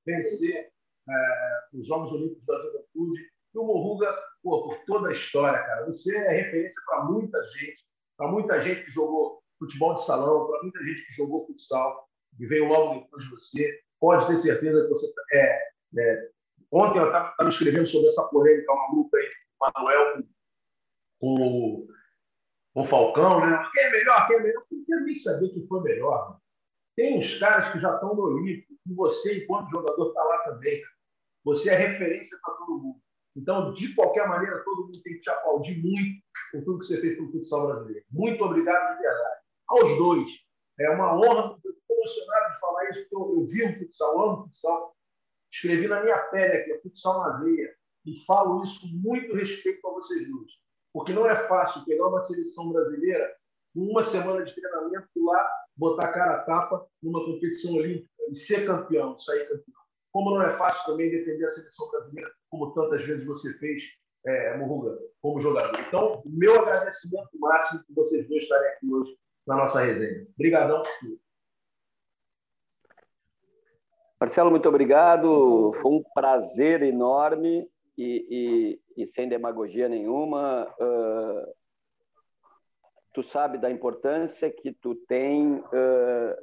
S1: vencer é, os Jogos Olímpicos da Juventude. E o Morruga, pô, por toda a história, cara, você é referência para muita gente, para muita gente que jogou futebol de salão, para muita gente que jogou futsal, que veio logo depois de você. Pode ter certeza que você é, é Ontem eu estava escrevendo sobre essa polêmica maluca aí, Manuel com, com o Falcão, né? Quem é melhor? Quem é melhor? Eu quero nem saber quem foi melhor. Mano. Tem uns caras que já estão no Olímpico, e você, enquanto jogador, está lá também. Você é referência para todo mundo. Então, de qualquer maneira, todo mundo tem que te aplaudir muito por tudo que você fez para o futsal brasileiro. Muito obrigado de verdade. Aos dois. É uma honra, estou emocionado de falar isso, porque eu, eu vi o futsal, amo futsal, Escrevi na minha pele aqui, a futsal na veia, e falo isso com muito respeito para vocês dois. Porque não é fácil pegar uma seleção brasileira uma semana de treinamento lá, botar cara a tapa numa competição olímpica e ser campeão, sair campeão. Como não é fácil também defender a seleção brasileira, como tantas vezes você fez, é, como jogador. Então, meu agradecimento máximo por vocês dois estarem aqui hoje na nossa resenha. Obrigadão por tudo.
S4: Marcelo, muito obrigado. Foi um prazer enorme e, e, e sem demagogia nenhuma. Uh, tu sabe da importância que tu tem uh,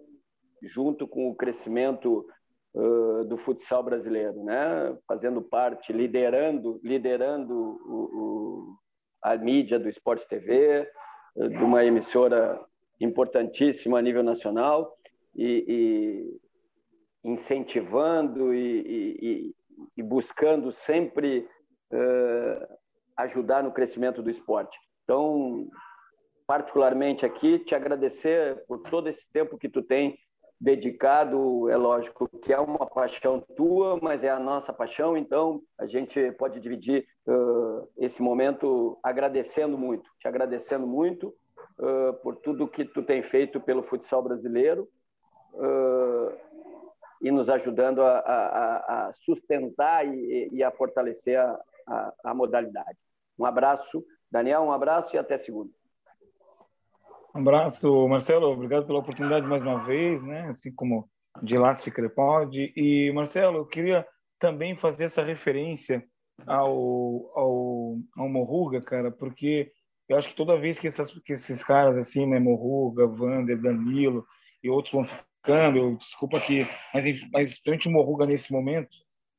S4: junto com o crescimento uh, do futsal brasileiro, né? Fazendo parte, liderando, liderando o, o, a mídia do Esporte TV, de uma emissora importantíssima a nível nacional e, e incentivando e, e, e, buscando sempre uh, ajudar no crescimento do esporte. Então, particularmente aqui, te agradecer por todo esse tempo que tu tem dedicado, é lógico que é uma paixão tua, mas é a nossa paixão, então a gente pode dividir uh, esse momento agradecendo muito, te agradecendo muito uh, por tudo que tu tem feito pelo futsal brasileiro uh, e nos ajudando a, a, a sustentar e, e, a fortalecer a, a, modalidade. Um abraço, Daniel, um abraço e até segunda.
S5: Um abraço, Marcelo. Obrigado pela oportunidade mais uma vez, né? Assim como de Lácio Crepaldi. E, Marcelo, eu queria também fazer essa referência ao, ao, ao Morruga, cara, porque eu acho que toda vez que, essas, que esses caras assim, né, Morruga, Vander, Danilo e outros vão ficando, desculpa aqui, mas, mas principalmente o Morruga nesse momento,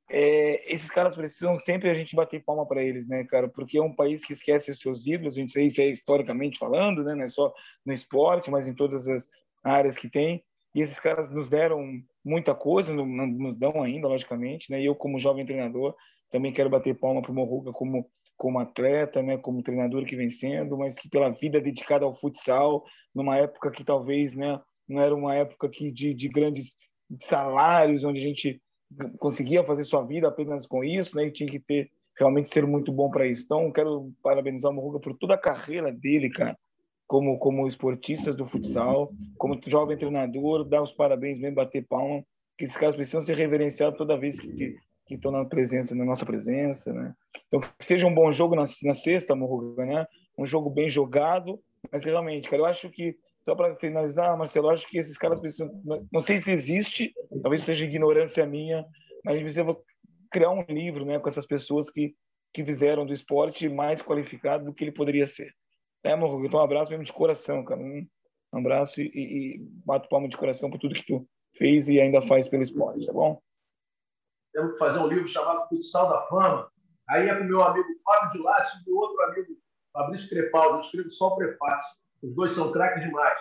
S5: é, esses caras precisam sempre a gente bater palma para eles, né, cara? Porque é um país que esquece os seus ídolos, a gente sei se é historicamente falando, né? Não é só no esporte, mas em todas as áreas que tem. E esses caras nos deram muita coisa, não, nos dão ainda, logicamente, né? E eu, como jovem treinador, também quero bater palma para o Morruga como como atleta, né, como treinador que vem sendo, mas que pela vida dedicada ao futsal, numa época que talvez, né, não era uma época que de, de grandes salários, onde a gente conseguia fazer sua vida apenas com isso, né? E tinha que ter realmente ser muito bom para isso. Então, quero parabenizar o Morruga por toda a carreira dele, cara, como como esportista do futsal, como jovem treinador, dar os parabéns mesmo, bater palma, que esses caras precisam ser reverenciados toda vez que estão na presença, na nossa presença, né? Então, que seja um bom jogo na, na sexta, Morruga, né? Um jogo bem jogado, mas realmente, cara, eu acho que só para finalizar, Marcelo, acho que esses caras precisam. Não sei se existe, talvez seja ignorância minha, mas gente precisa criar um livro né, com essas pessoas que, que fizeram do esporte mais qualificado do que ele poderia ser. É, Morro, então um abraço mesmo de coração, cara. Um abraço e, e bato palma de coração por tudo que tu fez e ainda faz pelo esporte, tá bom?
S1: Temos que fazer um livro chamado Futsal da Fama. Aí é com meu amigo Fábio de Lácio e o outro amigo Fabrício Crepaldi. Eu escrevo só o prefácio. Os dois são craques demais.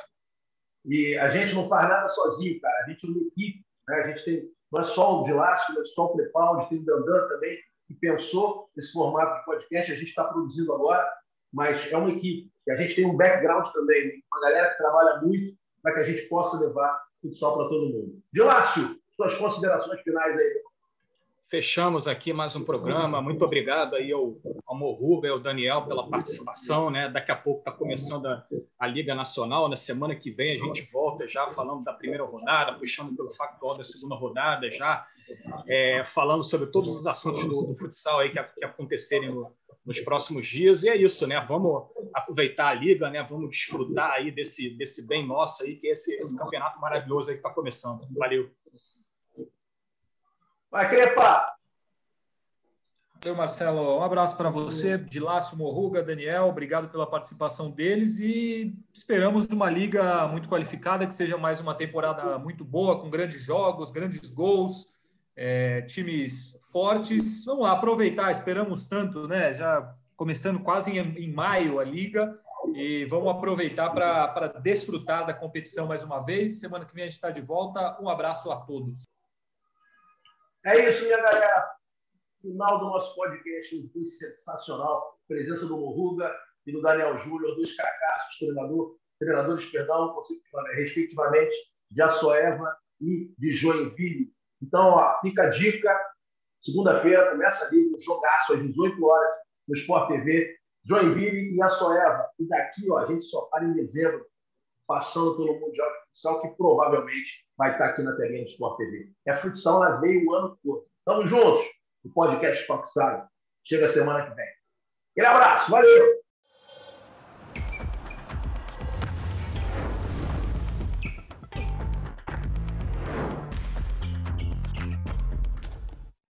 S1: E a gente não faz nada sozinho, cara. A gente é uma equipe. Né? A gente tem, não é só o Dilácio, não é só o Crepaldi, tem o Dandan também, que pensou nesse formato de podcast. A gente está produzindo agora, mas é uma equipe. E a gente tem um background também, né? uma galera que trabalha muito para que a gente possa levar futsal para todo mundo. Dilácio, suas considerações finais aí
S2: fechamos aqui mais um programa. Muito obrigado aí ao, ao Morruga e ao Daniel pela participação. Né? Daqui a pouco está começando a, a, Liga Nacional. Na semana que vem a gente volta já falando da primeira rodada, puxando pelo factual da segunda rodada, já é, falando sobre todos os assuntos do, do futsal aí que, que acontecerem no, nos próximos dias. E é isso, né? Vamos aproveitar a Liga, né? Vamos desfrutar aí desse, desse bem nosso aí, que é esse, esse campeonato maravilhoso aí que está começando. Valeu!
S1: Vai, Crepa!
S3: Valeu, Marcelo. Um abraço para você, de Lácio Morruga, Daniel. Obrigado pela participação deles e esperamos uma liga muito qualificada, que seja mais uma temporada muito boa, com grandes jogos, grandes gols, é, times fortes. Vamos lá, aproveitar, esperamos tanto, né? Já começando quase em, em maio a liga e vamos aproveitar para desfrutar da competição mais uma vez. Semana que vem a gente está de volta. Um abraço a todos.
S1: É isso, minha galera. Final do nosso podcast foi sensacional. Presença do Morruga e do Daniel Júnior, dois cracassos, treinador, treinadores, perdão, respectivamente, de Açoeva e de Joinville. Então, ó, fica a dica. Segunda-feira começa ali um jogaço às 18 horas no Sport TV. Joinville e Açoeva. E daqui, ó, a gente só para em dezembro, passando pelo Mundial de Futsal, que provavelmente vai estar aqui na telinha do Sport TV. É futsal na veia o ano todo. Tamo juntos. O podcast Toque Chega semana que vem. Aquele abraço. Valeu!